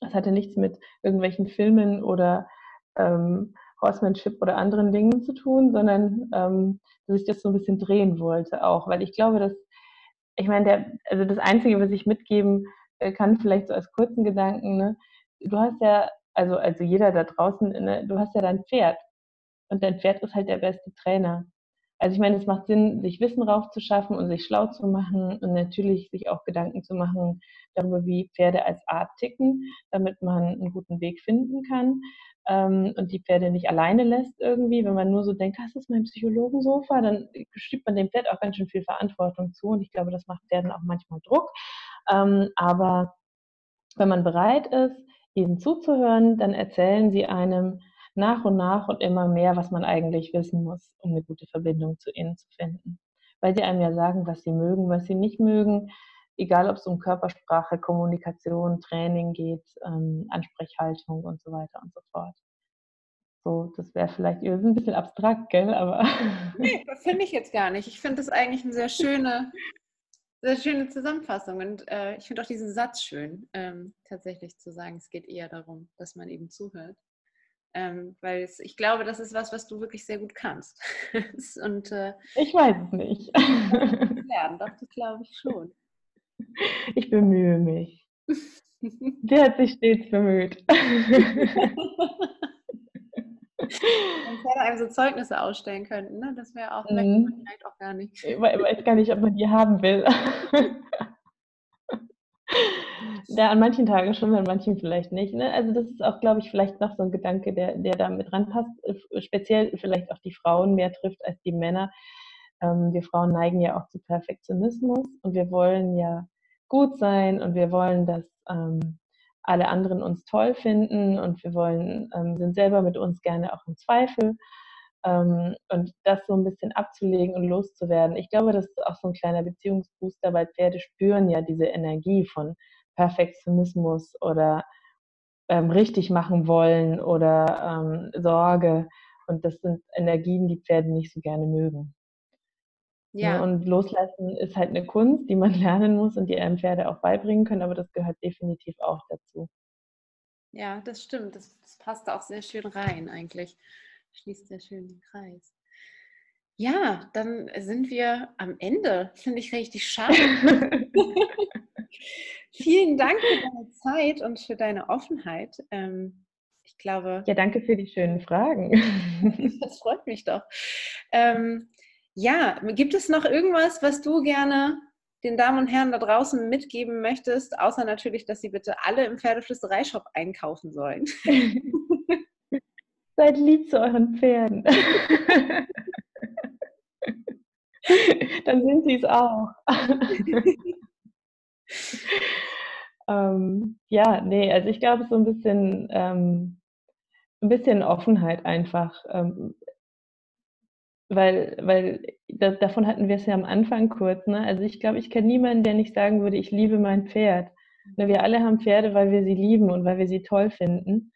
das hatte nichts mit irgendwelchen Filmen oder ähm, Horsemanship oder anderen Dingen zu tun, sondern ähm, dass ich das so ein bisschen drehen wollte auch, weil ich glaube, dass, ich meine, der, also das Einzige, was ich mitgeben äh, kann, vielleicht so als kurzen Gedanken, ne, du hast ja, also, also jeder da draußen, ne, du hast ja dein Pferd und dein Pferd ist halt der beste Trainer. Also ich meine, es macht Sinn, sich Wissen raufzuschaffen und sich schlau zu machen und natürlich sich auch Gedanken zu machen darüber, wie Pferde als Art ticken, damit man einen guten Weg finden kann ähm, und die Pferde nicht alleine lässt irgendwie. Wenn man nur so denkt, das ist mein Psychologensofa, dann schiebt man dem Pferd auch ganz schön viel Verantwortung zu und ich glaube, das macht Pferden auch manchmal Druck. Ähm, aber wenn man bereit ist, ihnen zuzuhören, dann erzählen sie einem, nach und nach und immer mehr, was man eigentlich wissen muss, um eine gute Verbindung zu ihnen zu finden. Weil sie einem ja sagen, was sie mögen, was sie nicht mögen, egal ob es um Körpersprache, Kommunikation, Training geht, ähm, Ansprechhaltung und so weiter und so fort. So, das wäre vielleicht ein bisschen abstrakt, gell? Aber. Nee, das finde ich jetzt gar nicht. Ich finde das eigentlich eine sehr schöne, sehr schöne Zusammenfassung. Und äh, ich finde auch diesen Satz schön, ähm, tatsächlich zu sagen, es geht eher darum, dass man eben zuhört. Ähm, weil es, ich glaube, das ist was, was du wirklich sehr gut kannst. Und, äh, ich weiß es nicht. Lernen, doch, das glaube ich schon. Ich bemühe mich. Der hat sich stets bemüht. Wenn Pferde einem so Zeugnisse ausstellen könnten, ne? das wäre auch, mhm. vielleicht auch gar nicht. Ich weiß gar nicht, ob man die haben will. Ja, an manchen Tagen schon, an manchen vielleicht nicht. Ne? Also das ist auch, glaube ich, vielleicht noch so ein Gedanke, der, der da mit ranpasst. Äh, speziell vielleicht auch die Frauen mehr trifft als die Männer. Ähm, wir Frauen neigen ja auch zu Perfektionismus und wir wollen ja gut sein und wir wollen, dass ähm, alle anderen uns toll finden und wir wollen, ähm, sind selber mit uns gerne auch im Zweifel. Ähm, und das so ein bisschen abzulegen und loszuwerden. Ich glaube, das ist auch so ein kleiner Beziehungsbooster, weil Pferde spüren ja diese Energie von Perfektionismus oder ähm, richtig machen wollen oder ähm, Sorge. Und das sind Energien, die Pferde nicht so gerne mögen. Ne, ja. Und loslassen ist halt eine Kunst, die man lernen muss und die einem Pferde auch beibringen können, aber das gehört definitiv auch dazu. Ja, das stimmt. Das, das passt auch sehr schön rein eigentlich. Schließt sehr schön den Kreis. Ja, dann sind wir am Ende. Finde ich richtig schade. Vielen Dank für deine Zeit und für deine Offenheit. Ähm, ich glaube. Ja, danke für die schönen Fragen. das freut mich doch. Ähm, ja, gibt es noch irgendwas, was du gerne den Damen und Herren da draußen mitgeben möchtest, außer natürlich, dass sie bitte alle im Pferdeflüstereishop einkaufen sollen? Seid lieb zu euren Pferden. Dann sind sie es auch. ähm, ja, nee, also ich glaube, so ein bisschen, ähm, ein bisschen Offenheit einfach. Ähm, weil, weil das, davon hatten wir es ja am Anfang kurz. Ne? Also ich glaube, ich kenne niemanden, der nicht sagen würde, ich liebe mein Pferd. Ne, wir alle haben Pferde, weil wir sie lieben und weil wir sie toll finden.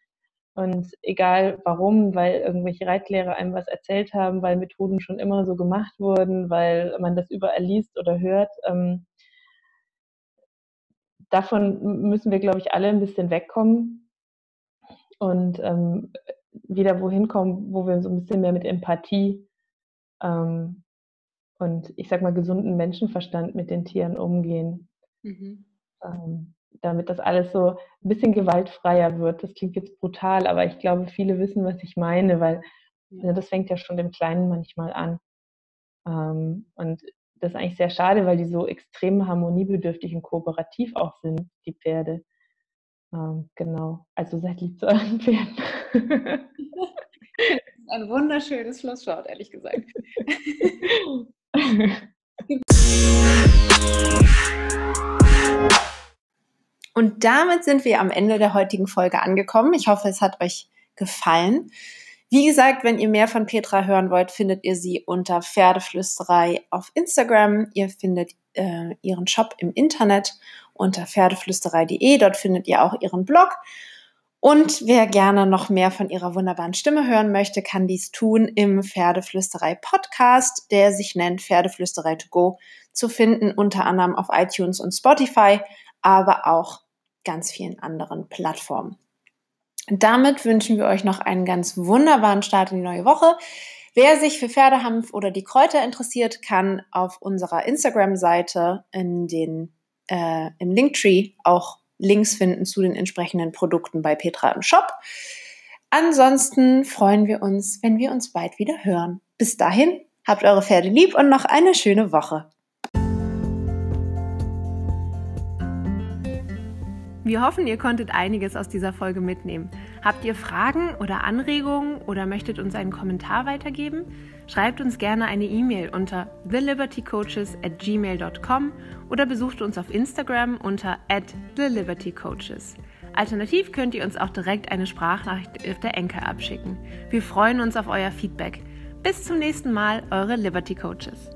Und egal warum, weil irgendwelche Reitlehrer einem was erzählt haben, weil Methoden schon immer so gemacht wurden, weil man das überall liest oder hört, ähm, davon müssen wir, glaube ich, alle ein bisschen wegkommen und ähm, wieder wohin kommen, wo wir so ein bisschen mehr mit Empathie ähm, und ich sag mal gesunden Menschenverstand mit den Tieren umgehen. Mhm. Ähm, damit das alles so ein bisschen gewaltfreier wird. Das klingt jetzt brutal, aber ich glaube, viele wissen, was ich meine, weil ja. das fängt ja schon im Kleinen manchmal an. Ähm, und das ist eigentlich sehr schade, weil die so extrem harmoniebedürftig und kooperativ auch sind, die Pferde. Ähm, genau. Also seid lieb zu euren Pferden. Ein wunderschönes Schlusswort, ehrlich gesagt. Und damit sind wir am Ende der heutigen Folge angekommen. Ich hoffe, es hat euch gefallen. Wie gesagt, wenn ihr mehr von Petra hören wollt, findet ihr sie unter Pferdeflüsterei auf Instagram. Ihr findet äh, ihren Shop im Internet unter pferdeflüsterei.de. Dort findet ihr auch ihren Blog. Und wer gerne noch mehr von ihrer wunderbaren Stimme hören möchte, kann dies tun im Pferdeflüsterei Podcast, der sich nennt Pferdeflüsterei to go, zu finden unter anderem auf iTunes und Spotify, aber auch ganz vielen anderen Plattformen. Damit wünschen wir euch noch einen ganz wunderbaren Start in die neue Woche. Wer sich für Pferdehampf oder die Kräuter interessiert, kann auf unserer Instagram-Seite in den äh, im Linktree auch Links finden zu den entsprechenden Produkten bei Petra im Shop. Ansonsten freuen wir uns, wenn wir uns bald wieder hören. Bis dahin, habt eure Pferde lieb und noch eine schöne Woche. Wir hoffen, ihr konntet einiges aus dieser Folge mitnehmen. Habt ihr Fragen oder Anregungen oder möchtet uns einen Kommentar weitergeben? Schreibt uns gerne eine E-Mail unter thelibertycoaches at gmail.com oder besucht uns auf Instagram unter at thelibertycoaches. Alternativ könnt ihr uns auch direkt eine Sprachnachricht auf der Enker abschicken. Wir freuen uns auf euer Feedback. Bis zum nächsten Mal, eure Liberty Coaches.